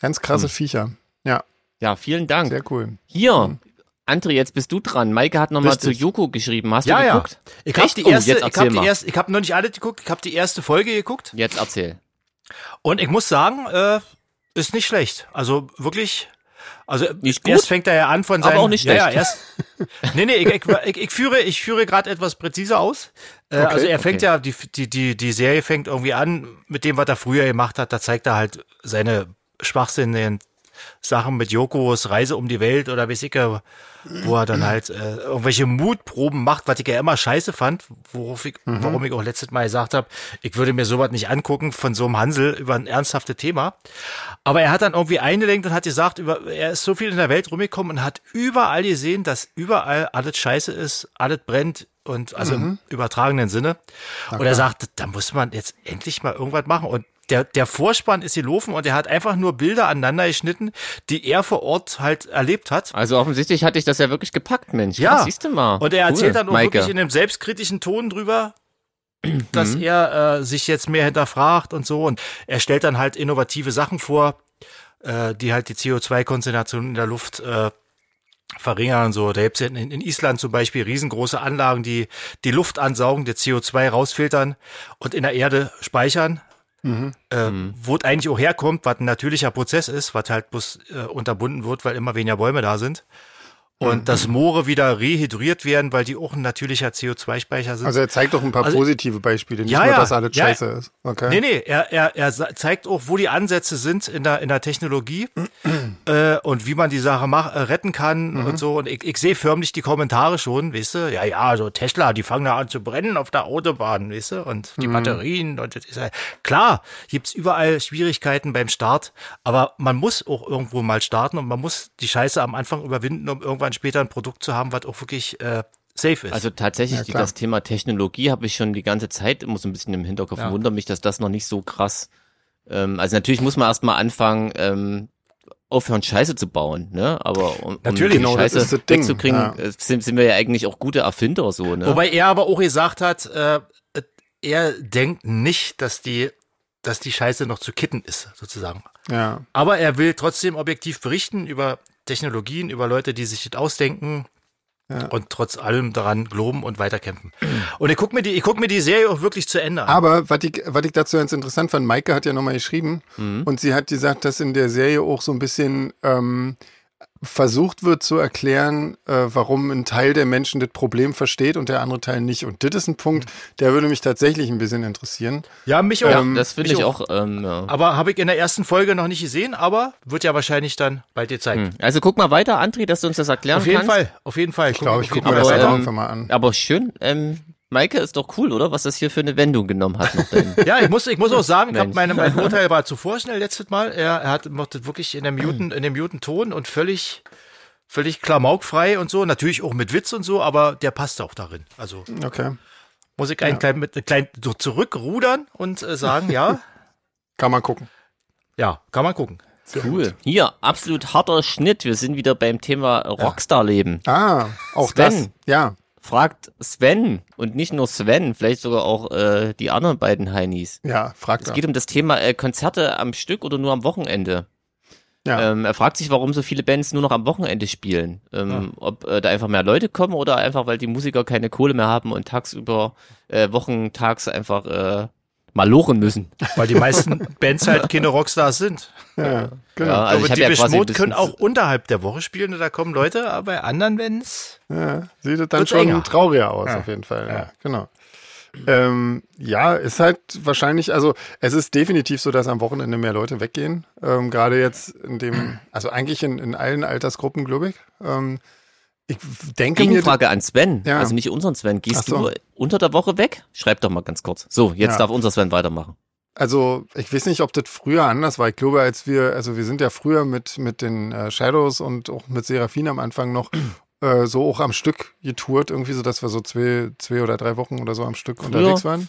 Ganz krasse Hm. Viecher. Ja, Ja, vielen Dank. sehr cool. Hier, André, jetzt bist du dran. Maike hat nochmal zu. Joko geschrieben. Hast Ja, du ja. geguckt? Ich habe die Oh, erste, jetzt ich habe habe noch nicht alle geguckt, ich habe die erste Folge geguckt Jetzt erzähl. und ich muss sagen, äh, ist nicht schlecht. Also wirklich, also Nicht gut, erst fängt er ja an von aber seinen, auch nicht ja, ja, schlecht. erst, [LAUGHS] nee, nee, ich, ich, ich, führe, ich führe gerade etwas präziser aus. Äh, also er fängt okay. ja, die, die, die, die Serie fängt irgendwie an mit dem, was er früher gemacht hat. Da zeigt er halt seine schwachsinnigen Sachen mit Jokos Reise um die Welt oder weiß ich, äh, wo er dann halt äh, irgendwelche Mutproben macht, was ich ja immer scheiße fand, worauf ich, warum ich auch letztes Mal gesagt habe, ich würde mir sowas nicht angucken von so einem Hansel über ein ernsthaftes Thema. Aber er hat dann irgendwie eingelenkt und hat gesagt, über, er ist so viel in der Welt rumgekommen und hat überall gesehen, dass überall alles scheiße ist, alles brennt und also im übertragenen Sinne. Und er sagt, da muss man jetzt endlich mal irgendwas machen. Und der, der Vorspann ist gelaufen und er hat einfach nur Bilder aneinander geschnitten, die er vor Ort halt erlebt hat. Also offensichtlich hatte ich das ja wirklich gepackt, Mensch. Ja. Krass, siehst du mal. Und er Cool, erzählt dann auch Maike. wirklich in einem selbstkritischen Ton drüber, dass Mhm. er äh, sich jetzt mehr hinterfragt und so. Und er stellt dann halt innovative Sachen vor, äh, die halt die CO2-Konzentration in der Luft äh, verringern. So, da gibt's in, in Island zum Beispiel riesengroße Anlagen, die die Luft ansaugen, die CO2 rausfiltern und in der Erde speichern. Äh, Wo es eigentlich auch herkommt, was ein natürlicher Prozess ist, was halt bloß äh, unterbunden wird, weil immer weniger Bäume da sind. Und dass Moore wieder rehydriert werden, weil die auch ein natürlicher CO2-Speicher sind. Also er zeigt doch ein paar Also- positive Beispiele, nicht Ja, nur, dass alles ja. scheiße ist. Okay. Nee, nee, er, er, er zeigt auch, wo die Ansätze sind in der, in der Technologie [CLEARS THROAT] äh, und wie man die Sache mach, äh, retten kann Mhm. und so. Und ich, ich sehe förmlich die Kommentare schon, weißt du? Ja, ja, so Tesla, die fangen da an zu brennen auf der Autobahn, weißt du? Und Mhm. die Batterien und das ist ja, klar, gibt's überall Schwierigkeiten beim Start, aber man muss auch irgendwo mal starten und man muss die Scheiße am Anfang überwinden, um irgendwann später ein Produkt zu haben, was auch wirklich äh, safe ist. Also tatsächlich, Ja, das Thema Technologie habe ich schon die ganze Zeit immer so ein bisschen im Hinterkopf. Ja. Wundert mich, dass das noch nicht so krass. Ähm, also natürlich muss man erstmal anfangen, ähm, aufhören, Scheiße zu bauen, ne? Aber um, um Natürlich, die genau, Scheiße ist das wegzukriegen, ja. äh, sind, sind wir ja eigentlich auch gute Erfinder so, ne? Wobei er aber auch gesagt hat, äh, er denkt nicht, dass die, dass die Scheiße noch zu kitten ist, sozusagen. Ja. Aber er will trotzdem objektiv berichten über Technologien, über Leute, die sich das ausdenken Ja. und trotz allem daran glauben und weiterkämpfen. Und ich guck mir die, ich guck mir die Serie auch wirklich zu Ende an. Aber was ich, was ich dazu ganz interessant fand, Maike hat ja nochmal geschrieben Mhm. und sie hat gesagt, dass in der Serie auch so ein bisschen ähm, versucht wird zu erklären, äh, warum ein Teil der Menschen das Problem versteht und der andere Teil nicht. Und das ist ein Punkt, der würde mich tatsächlich ein bisschen interessieren. ja, mich auch. ja, ähm, das finde ich auch. auch, ähm, ja. aber habe ich in der ersten Folge noch nicht gesehen, aber wird ja wahrscheinlich dann bald gezeigt. Hm. Also guck mal weiter, André, dass du uns das erklären Auf jeden kannst. Fall, auf jeden Fall. Ich glaube, ich gucke mir Aber, das auch ähm, einfach mal an. Aber schön, ähm, Maike ist doch cool, oder? Was das hier für eine Wendung genommen hat. [LAUGHS] Ja, ich muss, ich muss auch sagen, ich hab meine, mein [LAUGHS] Urteil war zuvor schnell letztes Mal. Er, er hat macht das wirklich in dem Muten, in dem muten Ton und völlig, völlig klamaukfrei und so. Natürlich auch mit Witz und so, aber der passt auch darin. Also Okay. muss ich ein klein, mit ein klein so zurückrudern und äh, sagen, ja, [LAUGHS] Kann man gucken. ja, kann man gucken. Cool. Hier, absolut harter Schnitt. Wir sind wieder beim Thema Rockstar-Leben. Ah, auch Sven. das. Ja. Fragt Sven und nicht nur Sven, vielleicht sogar auch äh, die anderen beiden Heinis. Ja, fragt Es er. geht um das Thema äh, Konzerte am Stück oder nur am Wochenende. Ja. Ähm, er fragt sich, warum so viele Bands nur noch am Wochenende spielen. Ähm, Ob äh, da einfach mehr Leute kommen oder einfach, weil die Musiker keine Kohle mehr haben und tagsüber, äh, wochentags einfach äh, mal lochen müssen. Weil die meisten Bands halt keine Rockstars sind. ja, genau. Ja, also aber die ja Mode können auch unterhalb der Woche spielen und da kommen Leute, aber bei anderen Bands. Ja, sieht es dann schon enger. trauriger aus, Ja. auf jeden Fall. Ja, Ja. genau. Ähm, ja, ist halt wahrscheinlich, also es ist definitiv so, dass am Wochenende mehr Leute weggehen. Ähm, Gerade jetzt in dem, also eigentlich in, in allen Altersgruppen, glaube ich. Ähm, ich denke mir, Gegenfrage an Sven, Ja. also nicht unseren Sven. Gehst so. du unter der Woche weg? Schreib doch mal ganz kurz. So, jetzt Ja. darf unser Sven weitermachen. Also ich weiß nicht, ob das früher anders war. Ich glaube, als wir, also wir sind ja früher mit, mit den äh, Shadows und auch mit Serafin am Anfang noch [CLEARS THROAT] äh, so auch am Stück getourt, irgendwie so, dass wir so zwei, zwei oder drei Wochen oder so am Stück unterwegs waren.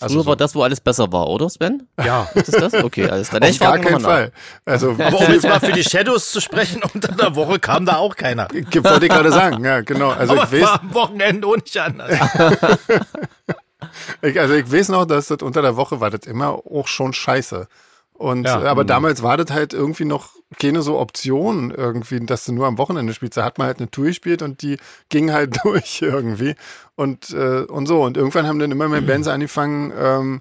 Also früher so- war das, wo alles besser war, oder Sven? Ja. Ist das das? Okay, alles klar. Auf Ich gar keinen. Fall. Also Aber um jetzt mal für die Shadows zu sprechen, [LAUGHS] unter der Woche kam da auch keiner. wollte ich gerade sagen, ja, genau. Also aber ich weiß, war am Wochenende auch nicht anders. [LAUGHS] ich, also ich weiß noch, dass das unter der Woche war das immer auch schon scheiße. Und Ja. aber damals war das halt irgendwie noch keine so Option irgendwie, dass du nur am Wochenende spielst. Da hat man halt eine Tour gespielt und die ging halt [LAUGHS] durch irgendwie und äh, und so. Und irgendwann haben dann immer mehr Bands [CLEARS THROAT] angefangen, ähm,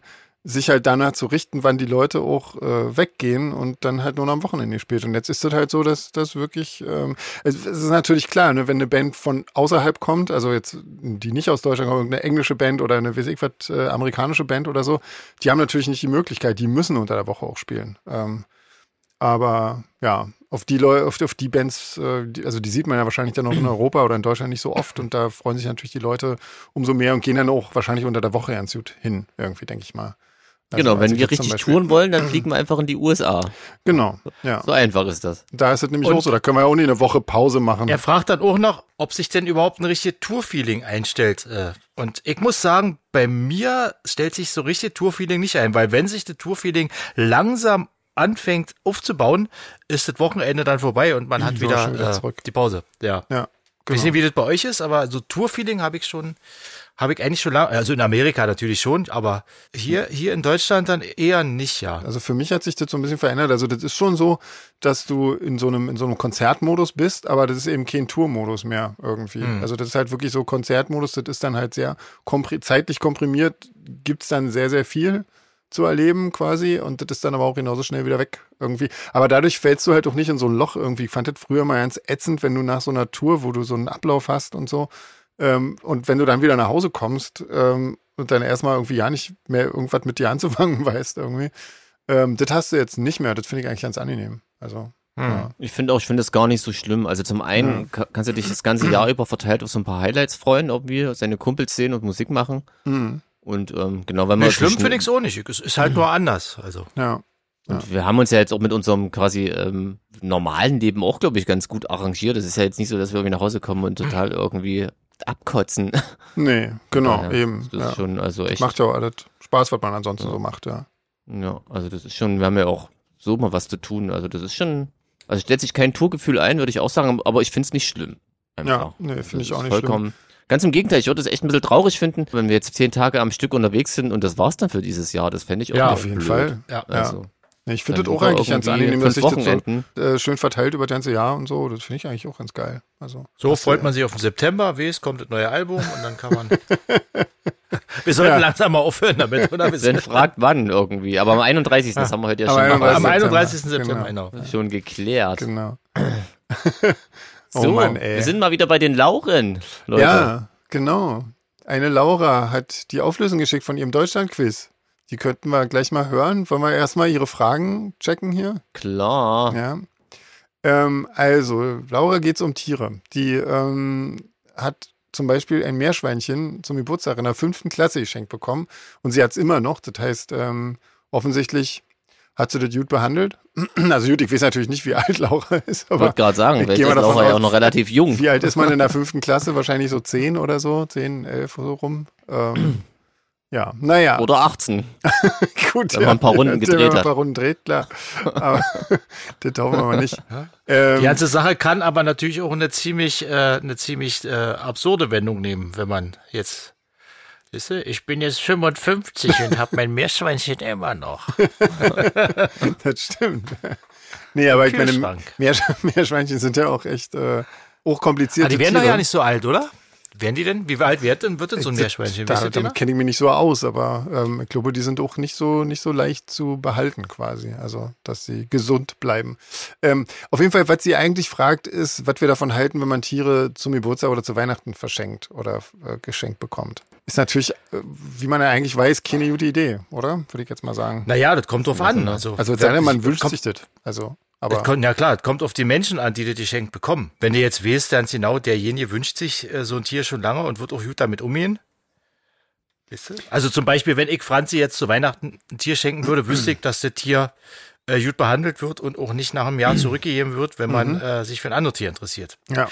sich halt danach zu richten, wann die Leute auch äh, weggehen und dann halt nur noch am Wochenende gespielt. Und jetzt ist das halt so, dass das wirklich, ähm, es, es ist natürlich klar, ne, wenn eine Band von außerhalb kommt, also jetzt die nicht aus Deutschland kommt, eine englische Band oder eine, weiß ich was, äh, amerikanische Band oder so, die haben natürlich nicht die Möglichkeit, die müssen unter der Woche auch spielen. Ähm, aber ja, auf die Leute, auf, auf die Bands, äh, die, also die sieht man ja wahrscheinlich dann auch in Europa oder in Deutschland nicht so oft und da freuen sich natürlich die Leute umso mehr und gehen dann auch wahrscheinlich unter der Woche ganz gut hin, irgendwie, denke ich mal. Also, Genau, wenn wir richtig Beispiel- touren wollen, dann fliegen wir einfach in die USA. Genau, ja. So einfach ist das. Da ist es nämlich Und- auch so, da können wir ja auch nicht eine Woche Pause machen. Er fragt dann auch noch, ob sich denn überhaupt ein richtiges Tour-Feeling einstellt. äh. Und ich muss sagen, bei mir stellt sich so richtig Tour-Feeling nicht ein, weil wenn sich das Tour-Feeling langsam anfängt aufzubauen, ist das Wochenende dann vorbei und man hat wieder, wieder äh, zurück. die Pause. Ja. Ja, Ich weiß genau. nicht, wie das bei euch ist, aber so Tour-Feeling habe ich schon, habe ich eigentlich schon lange, also in Amerika natürlich schon, aber hier, hier in Deutschland dann eher nicht, ja. Also für mich hat sich das so ein bisschen verändert. Also das ist schon so, dass du in so einem, in so einem Konzertmodus bist, aber das ist eben kein Tourmodus mehr irgendwie. Also das ist halt wirklich so Konzertmodus, das ist dann halt sehr kompri zeitlich komprimiert, gibt's dann sehr, sehr viel zu erleben quasi und das ist dann aber auch genauso schnell wieder weg irgendwie. Aber dadurch fällst du halt auch nicht in so ein Loch irgendwie. Ich fand das früher mal ganz ätzend, wenn du nach so einer Tour, wo du so einen Ablauf hast und so, ähm, und wenn du dann wieder nach Hause kommst ähm, und dann erstmal irgendwie ja nicht mehr irgendwas mit dir anzufangen [LAUGHS] weißt irgendwie, ähm, das hast du jetzt nicht mehr. Das finde ich eigentlich ganz angenehm. Also, ja. Ich finde auch, ich finde es gar nicht so schlimm. Also zum einen ka- kannst du dich das ganze Jahr über verteilt auf so ein paar Highlights freuen, irgendwie seine Kumpels sehen und Musik machen. Mhm. Und ähm, genau, wenn man Nee, schlimm finde ich es auch nicht. Es ist halt nur anders. Also. ja. Und wir haben uns ja jetzt auch mit unserem quasi ähm, normalen Leben auch, glaube ich, ganz gut arrangiert. Es ist ja jetzt nicht so, dass wir irgendwie nach Hause kommen und total irgendwie abkotzen. Nee, genau, Daher, eben. Das Ja. ist schon, also echt. Macht ja auch alles Spaß, was man ansonsten so macht, ja. Ja, also das ist schon, wir haben ja auch so mal was zu tun. Also das ist schon, also stellt sich kein Tourgefühl ein, würde ich auch sagen, aber ich finde es nicht schlimm. Ja, nee, finde ich Das auch nicht vollkommen. Ganz im Gegenteil, ich würde es echt ein bisschen traurig finden, wenn wir jetzt zehn Tage am Stück unterwegs sind und das war's dann für dieses Jahr. Das fände ich auch Ja, Auf jeden blöd. Fall. Ja. Also, Nee, ich finde dann das auch eigentlich ganz angenehm, dass sich das so Wochenenden. äh, schön verteilt über das ganze Jahr und so. Das finde ich eigentlich auch ganz geil. Also, So freut äh, man sich auf den September, wie es kommt das neue Album und dann kann man. [LAUGHS] wir sollten Ja. langsam mal aufhören damit, oder? Sind fragt wann irgendwie, aber am 31. das haben wir heute ja Am schon, 31. mal, am September. 31. September, genau. schon geklärt. Genau. [LAUGHS] So, oh Mann, ey. wir sind mal wieder bei den Lauren, Leute. Ja, genau. Eine Laura hat die Auflösung geschickt von ihrem Deutschland-Quiz. Die könnten wir gleich mal hören. Wollen wir erstmal ihre Fragen checken hier? Klar. Ja. Ähm, also, Laura geht es um Tiere. Die ähm, hat zum Beispiel ein Meerschweinchen zum Geburtstag in der fünften Klasse geschenkt bekommen. Und sie hat es immer noch. Das heißt, ähm, offensichtlich hat sie das gut behandelt. [CLEARS THROAT] Also gut, ich weiß natürlich nicht, wie alt Laura ist, Ich aber wollte gerade sagen, ich vielleicht ist Laura ja auch noch relativ jung. wie alt ist man in der [LAUGHS] fünften Klasse? Wahrscheinlich so zehn oder so, zehn, elf so rum. Ähm, Ja, naja. Oder 18. [LAUGHS] Gut, wenn man ein paar Runden gedreht wenn man ein hat. paar Runden dreht, klar. Aber [LAUGHS] das tauchen wir mal nicht. Ähm, Die ganze Sache kann aber natürlich auch eine ziemlich, äh, eine ziemlich äh, absurde Wendung nehmen, wenn man jetzt, weißt du, ich bin jetzt 55 und habe mein Meerschweinchen immer noch. [LAUGHS] das stimmt. Nee, aber ich meine, Meerschweinchen sind ja auch echt äh, hochkomplizierte Ah, die werden Tiere. doch ja nicht so alt, oder? Werden die denn? Wie alt wird denn, wird denn so ein Meerschweinchen? Da, damit das? kenne ich mich nicht so aus, aber ähm, ich glaube, die sind auch nicht so nicht so leicht zu behalten quasi. Also, dass sie gesund bleiben. Ähm, auf jeden Fall, was sie eigentlich fragt, ist, was wir davon halten, wenn man Tiere zum Geburtstag oder zu Weihnachten verschenkt oder äh, geschenkt bekommt. Ist natürlich, äh, wie man ja eigentlich weiß, keine gute Idee, oder? Würde ich jetzt mal sagen. Naja, das kommt drauf an. Also, Also, es sei denn, man wünscht sich das. Also, aber kommt, ja klar, es kommt auf die Menschen an, die das geschenkt bekommen. Wenn du jetzt weißt, ganz genau, derjenige wünscht sich äh, so ein Tier schon lange und wird auch gut damit umgehen. Weißt du? Also zum Beispiel, wenn ich Franzi jetzt zu Weihnachten ein Tier schenken würde, wüsste ich, dass das Tier äh, gut behandelt wird und auch nicht nach einem Jahr zurückgegeben wird, wenn man äh, sich für ein anderes Tier interessiert. ja.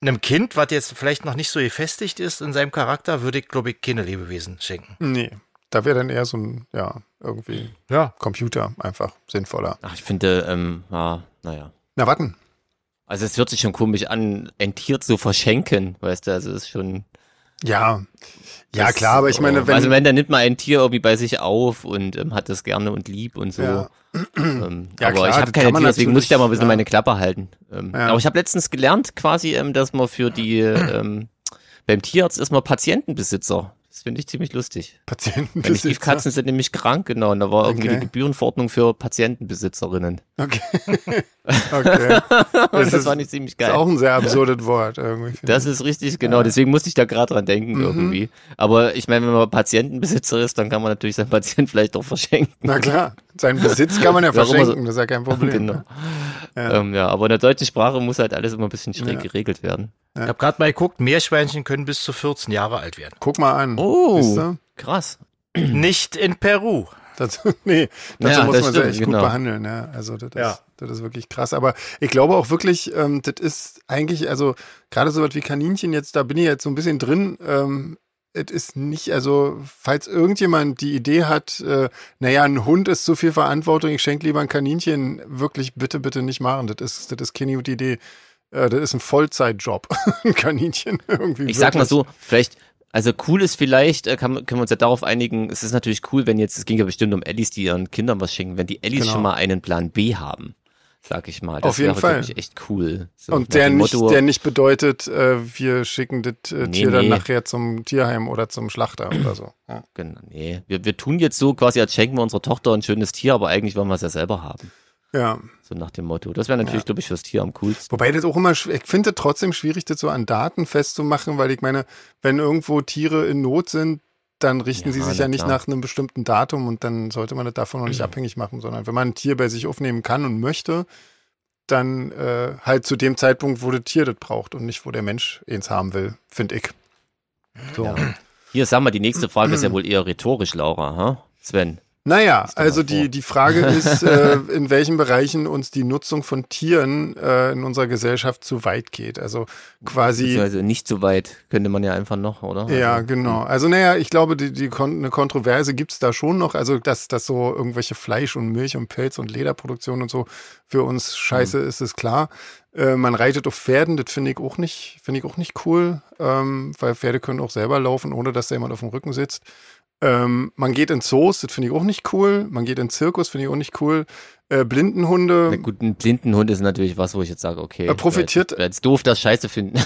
Einem Kind, was jetzt vielleicht noch nicht so gefestigt ist in seinem Charakter, würde ich, glaube ich, keine Lebewesen schenken. Nee. Da wäre dann eher so ein, ja, irgendwie Ja. Computer einfach sinnvoller. Ach, ich finde, ähm, ja, naja. Na, warten. Also es hört sich schon komisch an, ein Tier zu verschenken, weißt du, also es ist schon. Ja. Ja, das- klar, aber ich meine, wenn. Also wenn, dann nimmt man ein Tier irgendwie bei sich auf und ähm, hat das gerne und lieb und so. Ja. Ähm, [CLEARS THROAT] Ja, aber klar, ich habe keine Tiere, deswegen muss ich da mal ein bisschen ja. meine Klappe halten. Ähm, Ja. Aber ich habe letztens gelernt quasi, ähm, dass man für die [CLEARS THROAT] ähm, beim Tierarzt ist man Patientenbesitzer. Das finde ich ziemlich lustig. Weil die Patientenbesitzer. Stiefkatzen sind nämlich krank, genau. Und da war irgendwie Okay. die Gebührenverordnung für Patientenbesitzerinnen. Okay. [LAUGHS] okay. Und das, ist- fand ich ziemlich Das geil. ist auch ein sehr absurdes Wort irgendwie. Das ist richtig, genau. Deswegen musste ich da gerade dran denken Mhm. irgendwie. Aber ich meine, wenn man Patientenbesitzer ist, dann kann man natürlich seinen Patienten vielleicht auch verschenken. Na klar, seinen Besitz kann man ja [LAUGHS] verschenken, das ist ja kein Problem. genau. Ja. Ähm, ja, aber in der deutschen Sprache muss halt alles immer ein bisschen schräg Ja. geregelt werden. Ich habe gerade mal geguckt, Meerschweinchen können bis zu 14 Jahre alt werden. Guck mal an. Oh, Du? krass. Nicht in Peru. Das, [LAUGHS] nee, dazu Ja, muss das man stimmt, echt genau. gut behandeln. Ja. Also das, Ja. ist, das ist wirklich krass. Aber ich glaube auch wirklich, ähm, das ist eigentlich, also gerade so was wie Kaninchen jetzt, da bin ich jetzt so ein bisschen drin. Ähm, es ist nicht, also falls irgendjemand die Idee hat, äh, naja, ein Hund ist zu viel Verantwortung, ich schenke lieber ein Kaninchen, wirklich bitte, bitte nicht machen. Das ist, das ist keine gute Idee. Äh, das ist ein Vollzeitjob, [LAUGHS] ein Kaninchen [LAUGHS] irgendwie. Ich sag mal wirklich. so, vielleicht, also cool ist vielleicht, äh, kann, können wir uns ja darauf einigen, es ist natürlich cool, wenn jetzt, es ging ja bestimmt um Ellis, die ihren Kindern was schenken, wenn die Ellis Genau. schon mal einen Plan B haben, sag ich mal. Das Auf jeden wäre, Fall. echt cool. So Und der nicht, Motto, der nicht bedeutet, äh, wir schicken das äh, Nee, Tier dann nee. nachher zum Tierheim oder zum Schlachter oder so. [CLEARS THROAT] Ja. Genau, nee. Wir, wir tun jetzt so quasi, als schenken wir unserer Tochter ein schönes Tier, aber eigentlich wollen wir es ja selber haben. Ja. So nach dem Motto. Das wäre natürlich, glaube ich, fürs Tier am coolsten. Wobei das auch immer, ich finde es trotzdem schwierig, das so an Daten festzumachen, weil ich meine, wenn irgendwo Tiere in Not sind, dann richten Ja, sie sich ja nicht klar. nach einem bestimmten Datum und dann sollte man das davon noch nicht abhängig machen, sondern wenn man ein Tier bei sich aufnehmen kann und möchte, dann äh, halt zu dem Zeitpunkt, wo das Tier das braucht und nicht, wo der Mensch eins haben will, finde ich. So. Ja. Hier, sag mal, die nächste Frage ist ja [CLEARS THROAT] wohl eher rhetorisch, Laura, ha? Sven. Naja, also die, die Frage [LAUGHS] ist, äh, in welchen Bereichen uns die Nutzung von Tieren äh, in unserer Gesellschaft zu weit geht. Also quasi. Also nicht so weit, könnte man ja einfach noch, oder? Ja, Also, genau. Also naja, ich glaube, die, die Kon eine Kontroverse gibt's da schon noch. Also dass, dass so irgendwelche Fleisch und Milch und Pelz und Lederproduktion und so für uns scheiße ist, ist klar. Äh, man reitet auf Pferden, das finde ich auch nicht, finde ich auch nicht cool, ähm, weil Pferde können auch selber laufen, ohne dass da jemand auf dem Rücken sitzt. Ähm, man geht in Zoos, das finde ich auch nicht cool. Man geht in Zirkus, finde ich auch nicht cool. Äh, Blindenhunde, Na gut, ein Blindenhund ist natürlich was, wo ich jetzt sage, okay. Er profitiert- Wäre jetzt doof, das scheiße finden.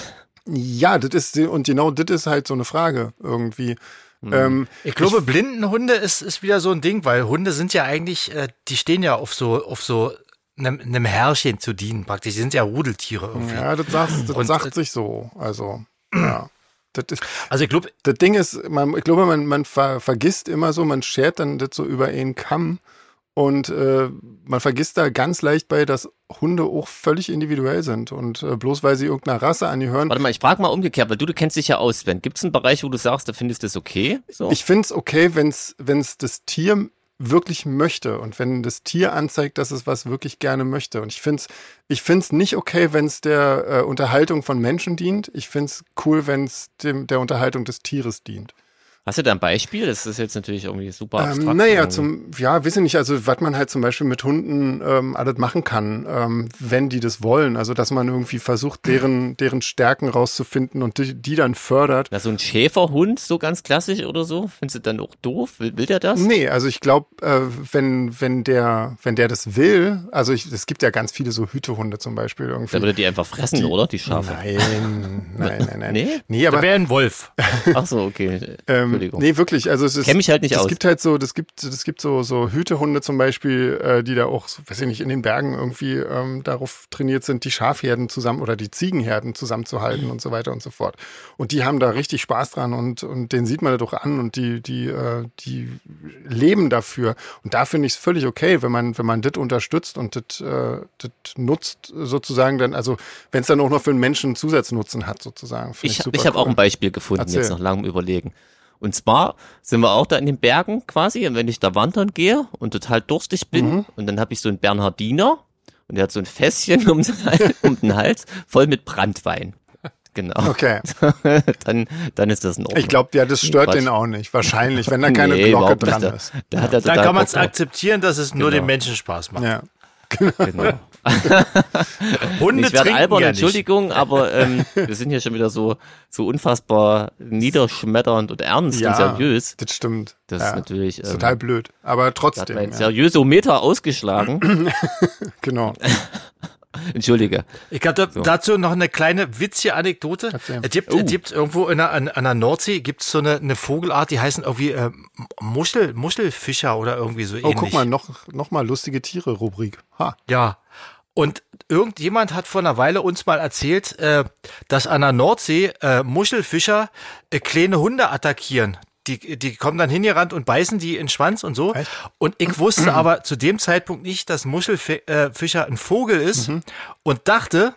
ja, das ist, und genau das ist halt so eine Frage irgendwie. Hm. Ähm, Ich glaube, Blindenhunde ist, ist wieder so ein Ding, weil Hunde sind ja eigentlich, äh, die stehen ja auf so, auf so einem, einem Herrchen zu dienen praktisch. Die sind ja Rudeltiere irgendwie. ja, das, sagt, das Und- sagt sich so. Also, ja. Das ist, Also ich glaube, das Ding ist, man, ich glaube, man, man ver, vergisst immer so, man schert dann das so über einen Kamm und äh, man vergisst da ganz leicht bei, dass Hunde auch völlig individuell sind und äh, bloß weil sie irgendeiner Rasse angehören. Warte mal, ich frage mal umgekehrt, weil du, du kennst dich ja aus, Sven. Gibt es einen Bereich, wo du sagst, da findest du es okay? So? Ich finde es okay, wenn es das Tier wirklich möchte und wenn das Tier anzeigt, dass es was wirklich gerne möchte. Und ich finde es ich find's nicht okay, wenn es der äh, Unterhaltung von Menschen dient. Ich finde es cool, wenn es der Unterhaltung des Tieres dient. Hast du da ein Beispiel? Das ist jetzt natürlich irgendwie super Ähm, abstrakt. naja, irgendwie. zum, ja, weiß ich nicht, also was man halt zum Beispiel mit Hunden ähm, alles machen kann, ähm, wenn die das wollen. Also dass man irgendwie versucht, deren, deren Stärken rauszufinden und die, die dann fördert. Na, so ein Schäferhund, so ganz klassisch oder so? Findest du dann auch doof? Will, will der das? Nee, also ich glaube, äh, wenn, wenn der, wenn der das will, also ich, es gibt ja ganz viele so Hütehunde zum Beispiel irgendwie. Der würde die einfach fressen, oder? Die Schafe. Nein, nein, nein, nein. [LAUGHS] Nee? Nee, Da aber wäre ein Wolf. Ach so, okay. Ähm, Entschuldigung. nee, wirklich. Also es ist. Kenn mich halt nicht es aus. gibt halt so, das gibt, das gibt so so Hütehunde zum Beispiel, äh, die da auch, so, weiß ich nicht, in den Bergen irgendwie ähm, darauf trainiert sind, die Schafherden zusammen oder die Ziegenherden zusammenzuhalten und so weiter und so fort. Und die haben da richtig Spaß dran und und den sieht man da doch an und die die äh, die leben dafür. Und da finde ich es völlig okay, wenn man wenn man das unterstützt und das äh, das nutzt sozusagen dann, also wenn es dann auch noch für einen Menschen einen Zusatznutzen hat sozusagen. Ich, super ich habe auch cool. ein Beispiel gefunden, Erzähl. jetzt nach langem Überlegen. Und zwar sind wir auch da in den Bergen quasi, und wenn ich da wandern gehe und total durstig bin, Mhm. und dann habe ich so einen Bernhardiner und der hat so ein Fässchen [LAUGHS] um den, Hals, um den Hals voll mit Brandwein. Genau. Okay. [LAUGHS] dann, dann ist das in Ordnung. Ich glaube, ja, das stört den auch nicht. Wahrscheinlich, wenn da keine Nee, Glocke dran Da- ist. Da hat Da total kann man es akzeptieren, dass es nur Genau. den Menschen Spaß macht. Ja. [LAUGHS] Hunde Genau. Ich werde albern, ja. Entschuldigung, aber ähm, wir sind hier schon wieder so, so unfassbar niederschmetternd und ernst ja, und seriös. das stimmt. Das ja. ist natürlich ähm, total blöd. Aber da hat trotzdem. mein Ja. Seriösometer ausgeschlagen. [LAUGHS] Genau. Entschuldige. Ich habe da, dazu noch eine kleine witzige Anekdote. Erzähl. Es gibt, Oh. es gibt irgendwo in der, an, an der Nordsee gibt es so eine, eine Vogelart, die heißen irgendwie äh, Muschel, Muschelfischer oder irgendwie so Oh, ähnlich. guck mal, noch, noch mal lustige Tiere-Rubrik. Ha. Ja. Und irgendjemand hat vor einer Weile uns mal erzählt, äh, dass an der Nordsee äh, Muschelfischer äh, kleine Hunde attackieren. Die, die kommen dann hingerannt und beißen die in den Schwanz und so. Echt? Und ich wusste aber zu dem Zeitpunkt nicht, dass Muschelfischer ein Vogel ist und dachte,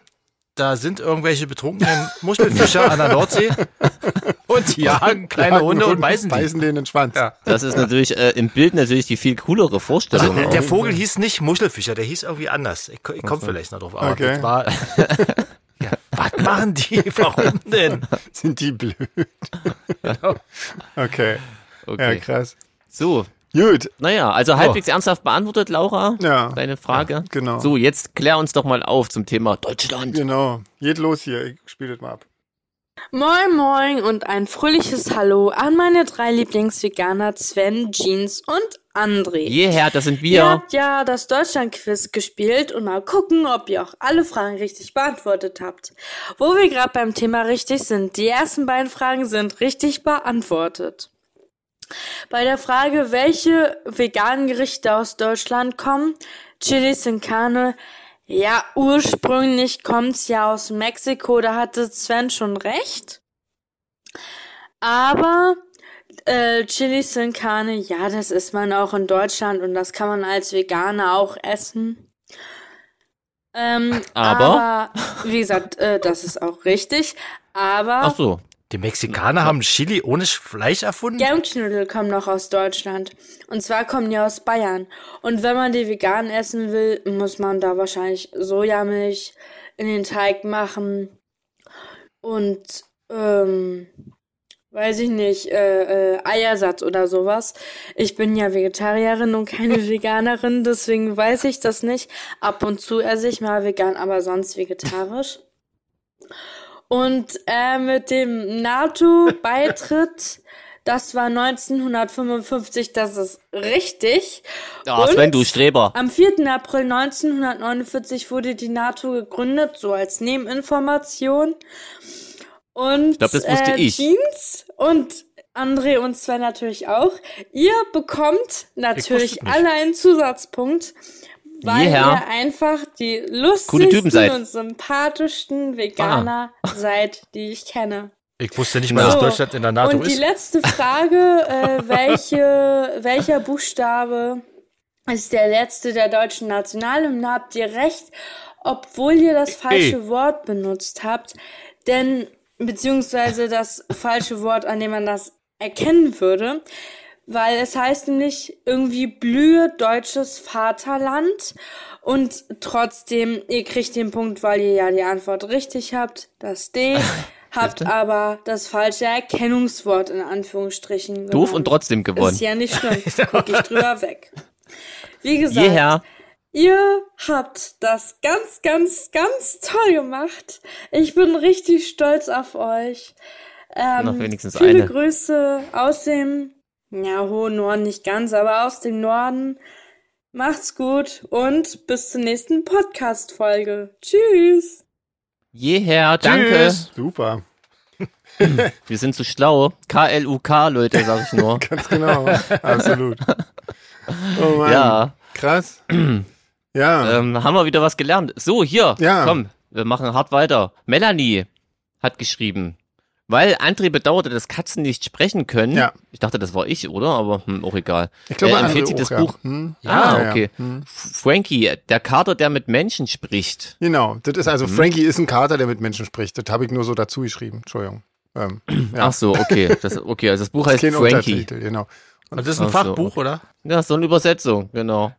da sind irgendwelche betrunkenen Muschelfischer an der Nordsee [LAUGHS] und jagen kleine Hunde und beißen die. Beißen den in den Schwanz. Ja. Das ist natürlich äh, im Bild natürlich die viel coolere Vorstellung. Der, auch. der Vogel hieß nicht Muschelfischer, der hieß irgendwie anders. Ich, ich komme vielleicht noch drauf. Aber Okay. das war. [LAUGHS] ja, was machen die? [LAUGHS] Warum denn? Sind die blöd? [LAUGHS] Okay. Ja, okay. krass. So, Gut. naja, also halbwegs ernsthaft beantwortet, Laura, Ja. deine Frage. genau. So, jetzt klär uns doch mal auf zum Thema Deutschland. Genau. Geht los hier. Ich spiele das mal ab. Moin Moin und ein fröhliches Hallo an meine drei Lieblingsveganer Sven, Jeans und André. Jeher, das sind Ihr wir. habt ja das Deutschland-Quiz gespielt und mal gucken, ob ihr auch alle Fragen richtig beantwortet habt. Wo wir gerade beim Thema richtig sind, die ersten beiden Fragen sind richtig beantwortet. Bei der Frage, welche veganen Gerichte aus Deutschland kommen, Chili sin Carne, ja, ursprünglich kommt's ja aus Mexiko, da hatte Sven schon recht. Aber äh, Chili sin Carne, ja, das isst man auch in Deutschland und das kann man als Veganer auch essen. Ähm, Aber? aber wie gesagt, äh, das ist auch richtig. Aber Ach so. Die Mexikaner haben Chili ohne Fleisch erfunden? Germknödel kommen noch aus Deutschland. Und zwar kommen die aus Bayern. Und wenn man die vegan essen will, muss man da wahrscheinlich Sojamilch in den Teig machen. Und, ähm, weiß ich nicht, äh, äh, Eiersatz oder sowas. Ich bin ja Vegetarierin und keine [LAUGHS] Veganerin, deswegen weiß ich das nicht. Ab und zu esse ich mal vegan, aber sonst vegetarisch. Und äh, mit dem NATO-Beitritt, [LAUGHS] das war 1955, das ist richtig. Ah, Und Sven, du Streber. Am 4. April 1949 wurde die NATO gegründet, so als Nebeninformation. Und Ich glaub, das wusste äh, ich. Jeans und André und Sven natürlich auch. Ihr bekommt natürlich alle einen Zusatzpunkt, weil Yeah. ihr einfach die lustigsten seid. und sympathischsten Veganer seid, die ich kenne. Ich wusste nicht mal, So, dass Deutschland in der NATO Und die ist. letzte Frage, äh, [LAUGHS] welche, welcher Buchstabe ist der letzte der deutschen Nationalhymne? Habt ihr recht, obwohl ihr das falsche Wort benutzt habt, denn beziehungsweise das falsche Wort, an dem man das erkennen würde, weil es heißt nämlich irgendwie blühe deutsches Vaterland und trotzdem, ihr kriegt den Punkt, weil ihr ja die Antwort richtig habt, das D [LAUGHS] habt aber das falsche Erkennungswort in Anführungsstrichen gewonnen. Doof und trotzdem gewonnen. Ist ja nicht schlimm. [LAUGHS] Guck ich drüber weg. Wie gesagt, Jeher. ihr habt das ganz, ganz, ganz toll gemacht. Ich bin richtig stolz auf euch. Ähm, Noch wenigstens viele eine. Grüße aus dem, ja, hohen Norden nicht ganz, aber aus dem Norden. Macht's gut und bis zur nächsten Podcast-Folge. Tschüss. Jeher, danke. Tschüss. Super. [LAUGHS] Wir sind so schlau. K-L-U-K, Leute, sag ich nur. [LAUGHS] Ganz genau. Absolut. Oh Mann. ja, Krass. [CLEARS THROAT] Ja. ähm, haben wir wieder was gelernt. So, hier, Ja. komm, wir machen hart weiter. Melanie hat geschrieben, weil André bedauerte, dass Katzen nicht sprechen können. Ja. Ich dachte, das war ich, oder? Aber hm, auch egal. ich glaube, äh, empfiehlt sie auch, das ja. Buch. Hm? ah, Ja, ja. okay. Hm. Frankie, der Kater, der mit Menschen spricht. Genau. Das ist Mhm. also, Frankie ist ein Kater, der mit Menschen spricht. Das habe ich nur so dazu geschrieben. Entschuldigung. Ähm, ja. Ach so, okay. Das, okay, also das Buch heißt Frankie. Genau. Und das ist ein Ach so, Fachbuch, oder? Ja, so eine Übersetzung, genau.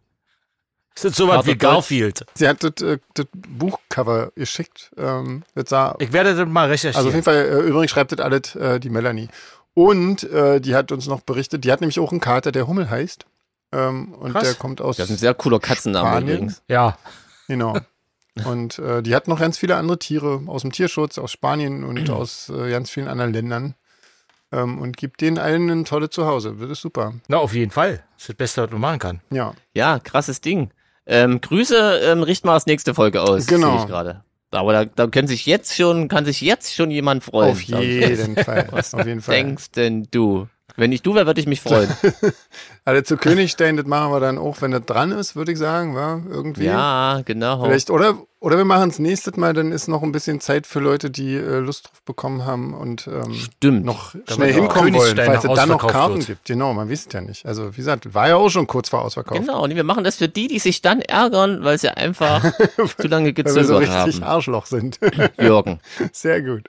Das ist sowas Also wie. Garfield. Sie hat das, äh, das Buchcover geschickt. Ähm, das sah, Ich werde das mal recherchieren. also auf jeden Fall, äh, übrigens schreibt das alles äh, die Melanie. Und äh, die hat uns noch berichtet, die hat nämlich auch einen Kater, der Hummel heißt. Ähm, und Krass. der kommt aus Das ist ein sehr cooler Katzenname Spanien? übrigens. ja. Genau. [LAUGHS] Und äh, die hat noch ganz viele andere Tiere aus dem Tierschutz, aus Spanien und [CLEARS THROAT] aus äh, ganz vielen anderen Ländern. Ähm, und gibt denen allen ein tolles Zuhause. Das ist super. Na, auf jeden Fall. Das ist das Beste, was man machen kann. Ja. Ja, krasses Ding. Ähm, Grüße ähm, richten wir als nächste Folge aus. Genau. sehe Ich gerade. Aber da, da können sich jetzt schon, kann sich jetzt schon jemand freuen. Auf jeden Fall. [LAUGHS] Was Auf jeden Fall. denkst denn du? Wenn ich du wäre, würde ich mich freuen. [LAUGHS] Also zu Königstein, das machen wir dann auch, wenn das dran ist, würde ich sagen, wa? Irgendwie. ja, genau. Vielleicht, oder, oder wir machen es nächstes Mal, dann ist noch ein bisschen Zeit für Leute, die äh, Lust drauf bekommen haben und ähm, Stimmt. noch schnell hinkommen wollen, falls es dann noch Karten wird. gibt. Genau, man weiß es ja nicht. Also wie gesagt, war ja auch schon kurz vor Ausverkauf. Genau, und wir machen das für die, die sich dann ärgern, weil sie einfach [LAUGHS] zu lange Weil wir so gezögert richtig haben. Arschloch sind. [LAUGHS] [LAUGHS] Jürgen. Sehr gut.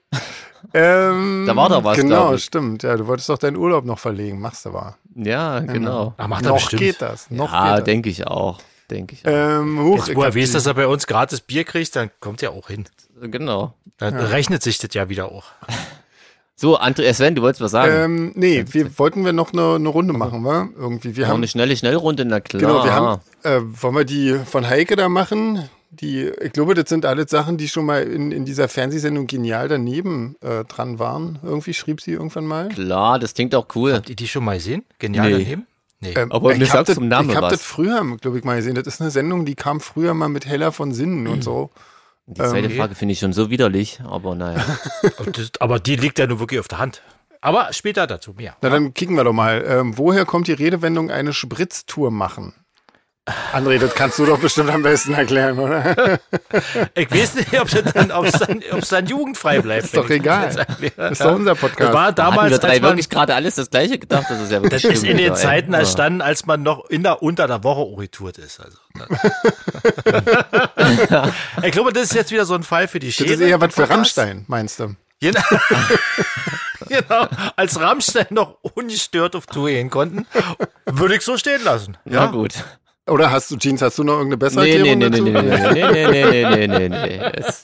Ähm, Da war doch was, Genau, stimmt. Ja, du wolltest doch deinen Urlaub noch verlegen. Machst du wahr. Ja, genau. Ach, macht er noch bestimmt. geht das. Noch Ja, geht das. denke ich auch. Denke ich. Ähm, huch, Jetzt, ich wo er weiß, dass er bei uns gratis Bier kriegt, dann kommt er auch hin. Genau. Dann rechnet sich das ja wieder auch. [LAUGHS] So, André, Sven, du wolltest was sagen? ähm, nee, wir wollten wir noch eine, eine Runde machen, wa? Irgendwie. Wir Noch haben, eine schnelle Schnellrunde, na klar. genau, wir haben, äh, wollen wir die von Heike da machen? Die, ich glaube, das sind alles Sachen, die schon mal in, in dieser Fernsehsendung genial daneben äh, dran waren. Irgendwie schrieb sie irgendwann mal. Klar, das klingt auch cool. Habt ihr die schon mal gesehen? Genial Nee. daneben? Nee. Ähm, Aber mir ich hab sagst das, zum Namen Ich habe das früher, glaube ich, mal gesehen. Das ist eine Sendung, die kam früher mal mit Hella von Sinnen und so. Die zweite Ähm, Frage finde ich schon so widerlich, aber naja. [LAUGHS] Aber die liegt ja nur wirklich auf der Hand. Aber später dazu mehr. Na, dann kicken wir doch mal. Ähm, woher kommt die Redewendung eine Spritztour machen? André, das kannst du doch bestimmt am besten erklären, oder? [LAUGHS] Ich weiß nicht, ob es dann, ob's dann, ob's dann jugendfrei bleibt. Ist doch das egal. Das ist doch unser Das Podcast. war Da hatten damals, wir drei als man, wirklich gerade alles das gleiche gedacht, das ist ja wirklich das ist in den. Zeiten Ja. entstanden, als man noch in der, unter der Woche oritourt ist. Also, [LAUGHS] ich glaube, das ist jetzt wieder so ein Fall für die das Schäle. ist eher was für. Rammstein, meinst du? Genau. [LAUGHS] genau. Als Rammstein noch ungestört auf Tour gehen konnten, würde ich so stehen lassen. Ja, gut. Oder hast du, Jeans, hast du noch irgendeine bessere Nee, nee, Erklärung nee, nee, dazu? nee, nee, nee, nee, nee, nee, nee, nee. Es-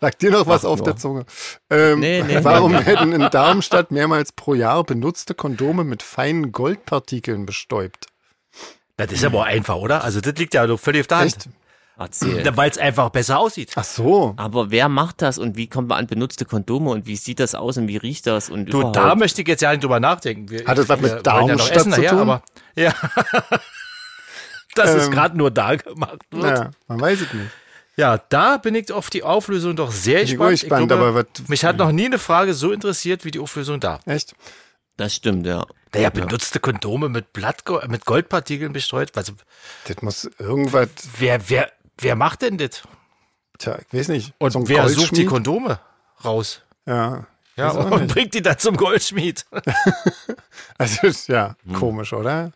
Lag dir noch was auf nur. der Zunge? Ähm, Nee, nee, warum nee. werden in Darmstadt mehrmals pro Jahr benutzte Kondome mit feinen Goldpartikeln bestäubt? Das ist aber einfach, oder? Also das liegt ja doch völlig auf der Hand. Echt? Erzähl. Weil es einfach besser aussieht. Ach so. Aber wer macht das und wie kommt man an benutzte Kondome und wie sieht das aus und wie riecht das und Du, überhaupt? da möchte ich jetzt ja nicht drüber nachdenken. Wir, Hat das was mit ja Darmstadt essen zu nachher, tun? Aber, ja. Das ist Ähm, gerade nur da gemacht wird. Ja. Ja, man weiß es nicht. da bin ich auf die Auflösung doch sehr Ich bin gespannt. gespannt, glaube, aber mich hat noch nie eine Frage so interessiert wie die Auflösung da. Echt? Das stimmt, ja. Naja, benutzte Kondome mit, Blattgo mit Goldpartikeln bestreut. Also, Das muss irgendwas, wer, wer, wer macht denn das? tja, ich weiß nicht. Und so wer sucht die? Kondome raus? Ja. Ja, und nicht. bringt die dann zum Goldschmied. [LAUGHS] Also, ja, Hm. komisch, oder?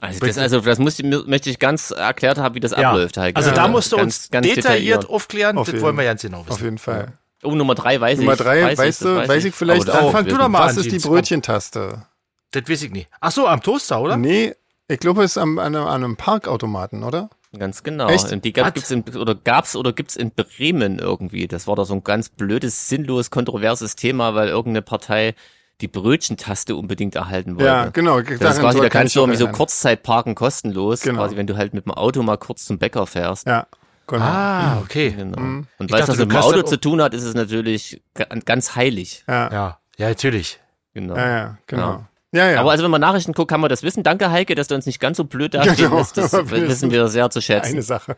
Also das, also das muss, möchte ich ganz erklärt haben, wie das Ja. abläuft. Heike. Also da musst du Ganz- uns ganz detailliert aufklären. Auf das jeden- wollen wir ganz genau Auf wissen. jeden Fall. Oh, Nummer drei weiß Nummer ich. drei, weiß weißt ich, du, das weiß ich vielleicht das Dann auch. fang du doch mal Was an, ist die. Brötchentaste? Das weiß ich nicht. Ach so, am Toaster, oder? Nee, ich glaube, es ist am, an, einem- an einem Parkautomaten, oder? Ganz genau. Echt? Und die gab, gibt's in, oder gab's oder gibt's in Bremen irgendwie. Das war doch so ein ganz blödes, sinnlos, kontroverses Thema, weil irgendeine Partei die Brötchentaste unbedingt erhalten wollte. Ja, genau. Das ist quasi, da kannst du irgendwie so Kurzzeitparken kostenlos, Genau. quasi wenn du halt mit dem Auto mal kurz zum Bäcker fährst. Ja, genau. Ah, okay. Genau. Mhm. Und weil das mit dem Auto dann zu tun hat, ist es natürlich ga- ganz heilig. Ja, ja, Ja, ja, natürlich. Genau. ja, genau. Ja, ja. Aber also wenn man Nachrichten guckt, kann man das wissen. Danke Heike, dass du uns nicht ganz so blöd dastehen Genau. lässt. Das [LAUGHS] Wir wissen wir sehr zu eine schätzen. Sache.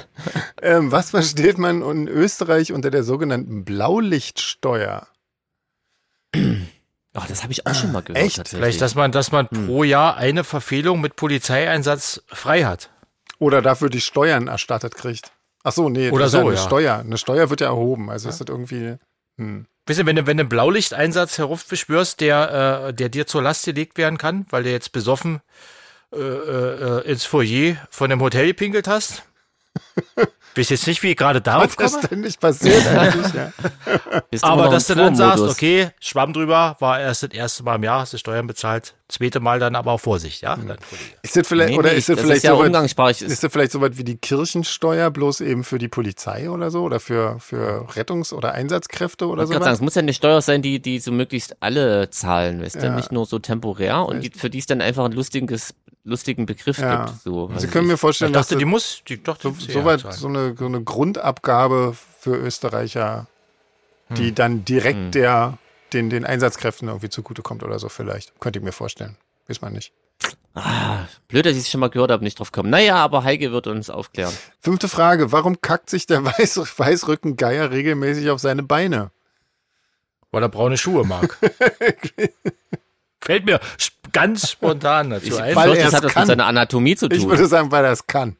[LAUGHS] ähm, was versteht man in Österreich unter der sogenannten Blaulichtsteuer? Ach, das habe ich auch schon mal gehört. Echt? Vielleicht, dass man, dass man Hm. pro Jahr eine Verfehlung mit Polizeieinsatz frei hat. Oder dafür die Steuern erstattet kriegt? Ach so, nee, Oder das ist ja so, eine ja. Steuer. Eine Steuer wird ja erhoben. Also ist das irgendwie. Hm. Wisst ihr, wenn du, wenn du einen Blaulichteinsatz heraufbeschwörst, der, äh, der dir zur Last gelegt werden kann, weil du jetzt besoffen äh, äh, ins Foyer von dem Hotel gepinkelt hast? [LAUGHS] Weiß jetzt nicht, wie ich gerade darauf Was ist komme. denn nicht passiert eigentlich? Ja. [LAUGHS] Bist Aber dass du dann sagst, okay, Schwamm drüber, war erst das erste Mal im Jahr, hast du Steuern bezahlt, zweite Mal dann aber auch Vorsicht, ja? Kollege. Ist das vielleicht, Nee, oder nee, ist das, das vielleicht ist ja so weit, umgangssprachlich. ist das vielleicht so weit wie die Kirchensteuer, bloß eben für die Polizei oder so? Oder für, für Rettungs- oder Einsatzkräfte oder Ich so? kann sagen, es muss ja eine Steuer sein, die, die so möglichst alle zahlen, weißt du, Ja. nicht nur so temporär und die, für die es dann einfach einen lustiges, lustigen Begriff Ja. gibt. So, Sie können mir ich. vorstellen, Ich dachte, dass die muss, die, doch, die so, sie so eine, so eine Grundabgabe für Österreicher, Hm. die dann direkt Hm. der, den, den Einsatzkräften irgendwie zugutekommt oder so vielleicht. Könnte ich mir vorstellen. Weiß man nicht. ah, blöd, dass ich es schon mal gehört habe, nicht drauf kommen. Naja, aber Heike wird uns aufklären. Fünfte Frage. Warum kackt sich der [LAUGHS] Weiß Weißrückengeier regelmäßig auf seine Beine? Weil er braune Schuhe mag. [LAUGHS] Fällt mir ganz spontan dazu Ich ein. Weil er das hat das kann. mit seiner Anatomie zu Ich tun. würde sagen, weil er es kann.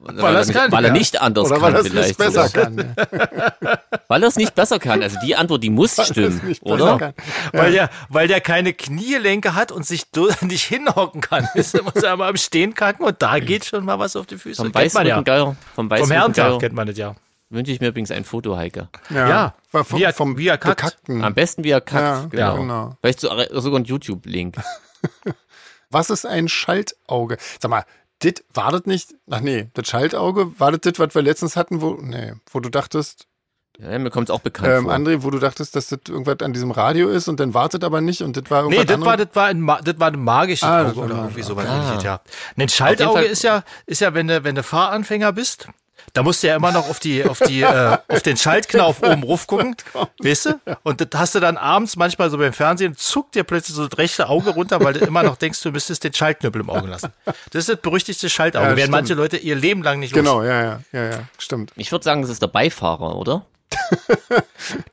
weil, er er es nicht, kann, weil er ja. nicht anders Oder kann weil er es vielleicht. nicht besser kann. Ja. [LAUGHS] Weil er es nicht besser kann. Also die Antwort, die muss Weil stimmen, oder? kann. Weil der, weil der keine Kniegelenke hat und sich do- [LAUGHS] nicht hinhocken kann. [LAUGHS] Weißt du, muss er aber am Stehen kacken und da geht schon mal was auf die Füße. Vom Kennt man ja. Weißrückengeier, vom Vom Herrentag Weißrückengeier kennt man das ja. Wünsche ich mir übrigens ein Foto, Heike. Ja, War vom, er- vom kackt. Bekackten. Am besten wie er kackt. Ja, genau. genau. Vielleicht so, sogar ein YouTube-Link. [LAUGHS] Was ist ein Schaltauge? Sag mal, dit, war das nicht? Ach nee, das Schaltauge, war das das, was wir letztens hatten, wo, nee, wo du dachtest, Ja, mir kommt es auch bekannt ähm, vor. André, wo du dachtest, dass das irgendwas an diesem Radio ist und dann wartet aber nicht und das war irgendwas Nee, das war, das war ein, das war ein magisches Ah, Auge oder irgendwie sowas Ah. ja. Ein Schaltauge ist ja, ist ja, wenn du, wenn du Fahranfänger bist, da musst du ja immer noch auf die, auf die, äh, auf den Schaltknauf oben ruf gucken, weißt du? Und das hast du dann abends manchmal so beim Fernsehen, zuckt dir plötzlich so das rechte Auge runter, weil du immer noch denkst, du müsstest den Schaltknüppel im Auge lassen. Das ist das berüchtigte Schaltauge, Ja, werden manche Leute ihr Leben lang nicht los. Genau, ja, ja, ja, ja, stimmt. Ich würde sagen, das ist der Beifahrer, oder? [LAUGHS]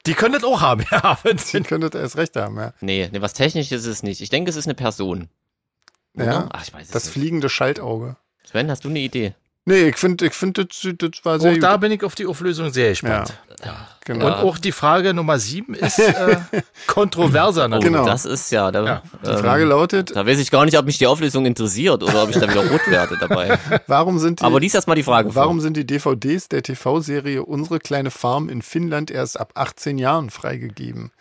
Die können das auch haben, ja. wenn- Die können das erst recht haben, ja. Nee, nee, was technisches ist es nicht. Ich denke, es ist eine Person. Oder? ja. Ach, ich weiß es Das nicht. fliegende Schaltauge. Sven, hast du eine Idee? Nee, ich finde, ich finde, das, das war sehr Auch da gut. bin ich auf die Auflösung sehr gespannt. Genau. Und auch die Frage Nummer sieben ist äh, [LAUGHS] kontroverser Oh, natürlich. Genau. das ist ja. Da, Ja, Die ähm, Frage lautet, Da weiß ich gar nicht, ob mich die Auflösung interessiert oder ob ich da wieder rot werde dabei. [LAUGHS] warum sind die, Aber lies erst mal die Frage warum sind die DVDs der TV-Serie Unsere kleine Farm in Finnland erst ab 18 Jahren freigegeben?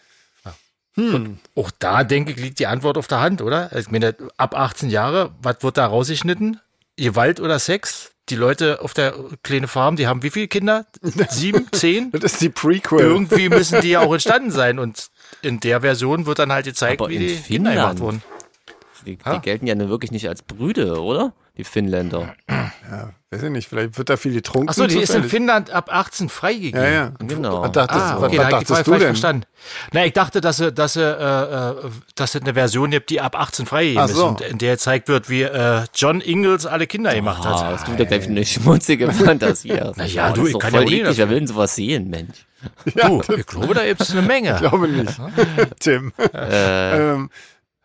Auch da, denke ich, liegt die Antwort auf der Hand, oder? Ich meine, ab 18 Jahre, was wird da rausgeschnitten? Gewalt oder Sex? Die Leute auf der kleinen Farm, die haben wie viele Kinder? Sieben, [LAUGHS] zehn? Das ist die Prequel. Irgendwie müssen die ja auch entstanden [LAUGHS] sein. Und in der Version wird dann halt gezeigt, Aber wie in die Kinder Finnland? gemacht wurden. Die, die gelten ja nun wirklich nicht als Brüder, oder? Die Finnländer. Ja, weiß ich nicht, vielleicht wird da viel getrunken. Achso, die ist in zufällig. Finnland ab 18 freigegeben. Ja, ja. Genau. Was dachtest, Ah, was, okay, was ich dachtest falsch du denn? verstanden. Na, ich dachte, dass sie, dass sie, äh, äh, dass es eine Version gibt, die ab 18 freigegeben so. ist und in der gezeigt wird, wie äh, John Ingalls alle Kinder gemacht Ah, hat. hast du da gleich eine schmutzige [LAUGHS] Fantasie hast. Na ja, Oh, du, ich kann voll ja auch nicht eklig. Wer will denn sowas sehen, Mensch? Du, ich glaube, da gibt es eine Menge. [LAUGHS] Ich glaube nicht. Tim. Äh, ähm,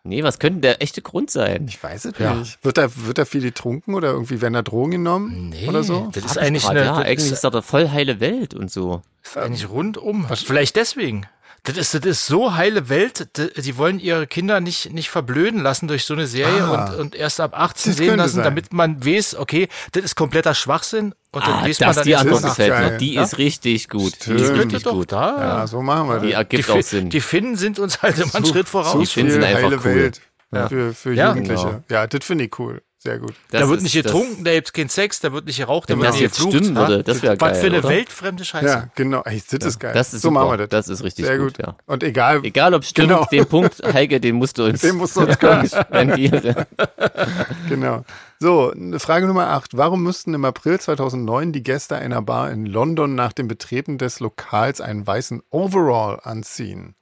nee, was könnte der echte Grund sein? ich weiß es Ja. nicht. Wird da, wird da viel getrunken oder irgendwie werden da Drogen genommen? Nee, Oder so? das ist eigentlich grad, eine, ja, das eigentlich ist, ist doch eine voll heile Welt und so. ist eigentlich rundum. Vielleicht deswegen. Das ist, das ist so heile Welt, die wollen ihre Kinder nicht, nicht verblöden lassen durch so eine Serie Ah. und, und erst ab 18 Das sehen lassen, sein. damit man weiß, okay, das ist kompletter Schwachsinn und dann Ah, weiß man das, dann die Antwort das ist gefällt geil. mir. Die Ja? ist richtig gut. Die Stimmt. ist könnte richtig doch gut. da. Ja, so machen wir Die das. ergibt die, auch Sinn. die Finnen sind uns halt [LAUGHS] immer einen Schritt voraus. Ich finde viel sie einfach heile cool. Welt Ja. für, für Ja. Jugendliche. Genau. Ja, das finde ich cool. Sehr gut. Das da wird ist- nicht getrunken, da gibt's keinen Sex, da wird nicht geraucht, da Wenn wird das nicht jetzt geflucht. stimmen ja? würde, das wäre Was geil, für eine oder? weltfremde Scheiße. Ja, genau. Ey, das ist geil. Das ist so super. machen wir das. Das ist richtig Sehr gut, gut. ja. Und egal, Egal ob stimmt, Genau. den Punkt, [LAUGHS] Heike, den musst du uns, Den musst du uns [LAUGHS] spendieren. [LAUGHS] genau. So, Frage Nummer 8. Warum mussten im April 2009 die Gäste einer Bar in London nach dem Betreten des Lokals einen weißen Overall anziehen?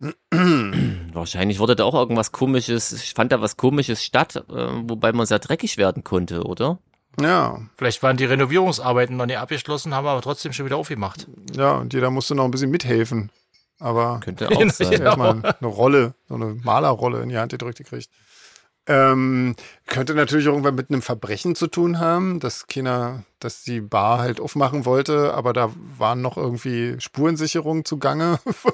[CLEARS THROAT] Wahrscheinlich wurde da auch irgendwas komisches, ich fand da was komisches statt, äh, wobei man sehr dreckig werden konnte, oder? Ja, Vielleicht waren die Renovierungsarbeiten noch nicht abgeschlossen, haben aber trotzdem schon wieder aufgemacht. ja, und jeder musste noch ein bisschen mithelfen. Aber Könnte [LAUGHS] auch sein. Genau. erstmal eine Rolle, so eine Malerrolle in die Hand gedrückt gekriegt. Ähm, könnte natürlich irgendwann mit einem Verbrechen zu tun haben, dass keiner, dass die Bar halt aufmachen wollte, aber da waren noch irgendwie Spurensicherungen zugange [LAUGHS] von,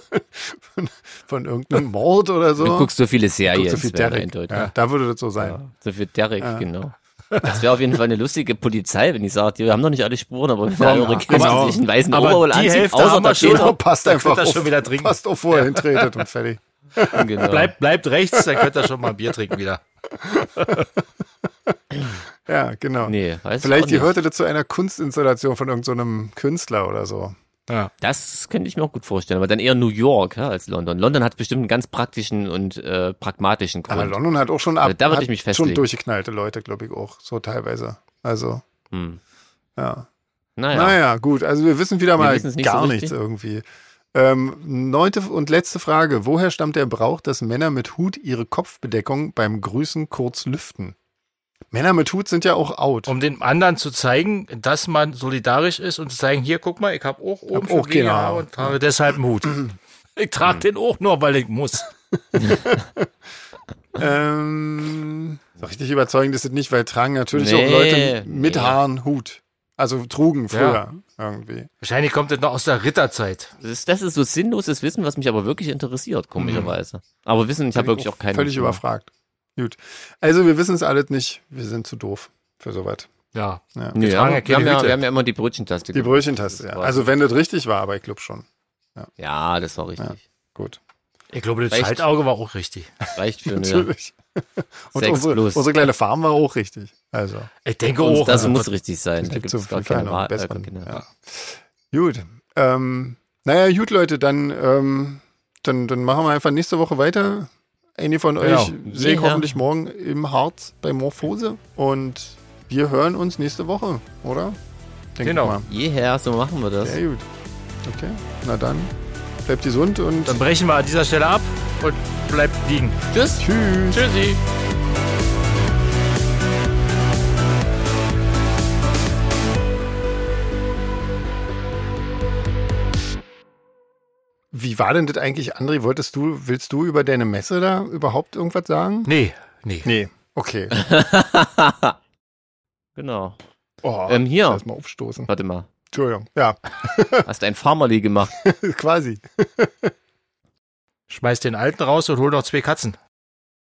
von, von irgendeinem Mord oder so. Du guckst so viele Serien, so viel Derek. Ja, da würde das so sein. Ja, so viel Derek, Ja. genau. Das wäre auf jeden Fall eine lustige Polizei, wenn ich sage, wir haben noch nicht alle Spuren, aber Ja, ihr eure Kinder genau. sich einen weißen Aber Overall Hälfte außer haben wir der schon. Peter, Genau, passt Da einfach auf, schon wieder passt auf, wo ihr hintretet und fertig. [LAUGHS] genau. Bleibt, bleibt rechts, dann könnt ihr schon mal ein Bier trinken wieder. [LAUGHS] Ja, genau. Nee, Vielleicht gehörte das zu einer Kunstinstallation von irgendeinem so Künstler oder so. Ja. Das könnte ich mir auch gut vorstellen, aber dann eher New York ja, als London. London hat bestimmt einen ganz praktischen und äh, pragmatischen Grund. Aber London hat auch schon ab, Also da würde ich mich schon festlegen. durchgeknallte Leute, glaube ich auch, so teilweise. Also, Hm. ja. Naja, Naja, gut. Also wir wissen wieder Wir mal gar so nichts irgendwie. Ähm, neunte und letzte Frage. Woher stammt der Brauch, dass Männer mit Hut ihre Kopfbedeckung beim Grüßen kurz lüften? Männer mit Hut sind ja auch out. Um den anderen zu zeigen, dass man solidarisch ist und zu zeigen, hier, guck mal, ich habe auch oben Hab auch. Haare und trage deshalb einen Hut. [CLEARS THROAT] Ich trage den auch nur, weil ich muss. [LAUGHS] Ähm, so richtig überzeugend ist es nicht, weil tragen natürlich Nee, auch Leute mit nee. Haaren Hut. Also trugen früher irgendwie. Wahrscheinlich kommt das noch aus der Ritterzeit. das ist, das ist so sinnloses Wissen, was mich aber wirklich interessiert, komischerweise. Aber Wissen, ich habe wirklich auch keine. Völlig überfragt. Gut. Also wir wissen es alles nicht. Wir sind zu doof für sowas. Ja. Ja. Nee, Wir ja, ja wir, haben ja, wir haben ja immer die Brötchentaste. Die. Brötchentaste, ja. Also wenn das richtig war, aber ich glaube schon. Ja, das war richtig. Gut. Ich glaube, das Reicht. Schaltauge war auch richtig. Reicht für [LAUGHS] eine Natürlich. Und Sechs unsere, plus. unsere kleine Farm war auch richtig. Also. Ich denke Und auch. das muss richtig sein. Es Da gibt gibt so es gar keine Wahl. und Äh, Ja. Gut. Ähm, naja, gut, Leute, dann, ähm, dann, dann machen wir einfach nächste Woche weiter. Einige von Genau. euch sehe ich hoffentlich morgen im Harz bei Morphose. Und wir hören uns nächste Woche, oder? Denk Genau. ich Mal. Jeher, so machen wir das. Sehr gut. Okay, na dann. Bleibt gesund und Dann brechen wir an dieser Stelle ab und bleibt liegen. Tschüss. tschüss. Tschüssi. Wie war denn das eigentlich, André? Wolltest du, willst du über deine Messe da überhaupt irgendwas sagen? Nee, nee. Nee. Okay. [LAUGHS] Genau. Oh, Ähm, hier. Lass mal aufstoßen. Warte mal. Entschuldigung. Ja, [LAUGHS] Hast ein Farmerli gemacht. quasi. Schmeiß den alten raus und hol noch zwei Katzen.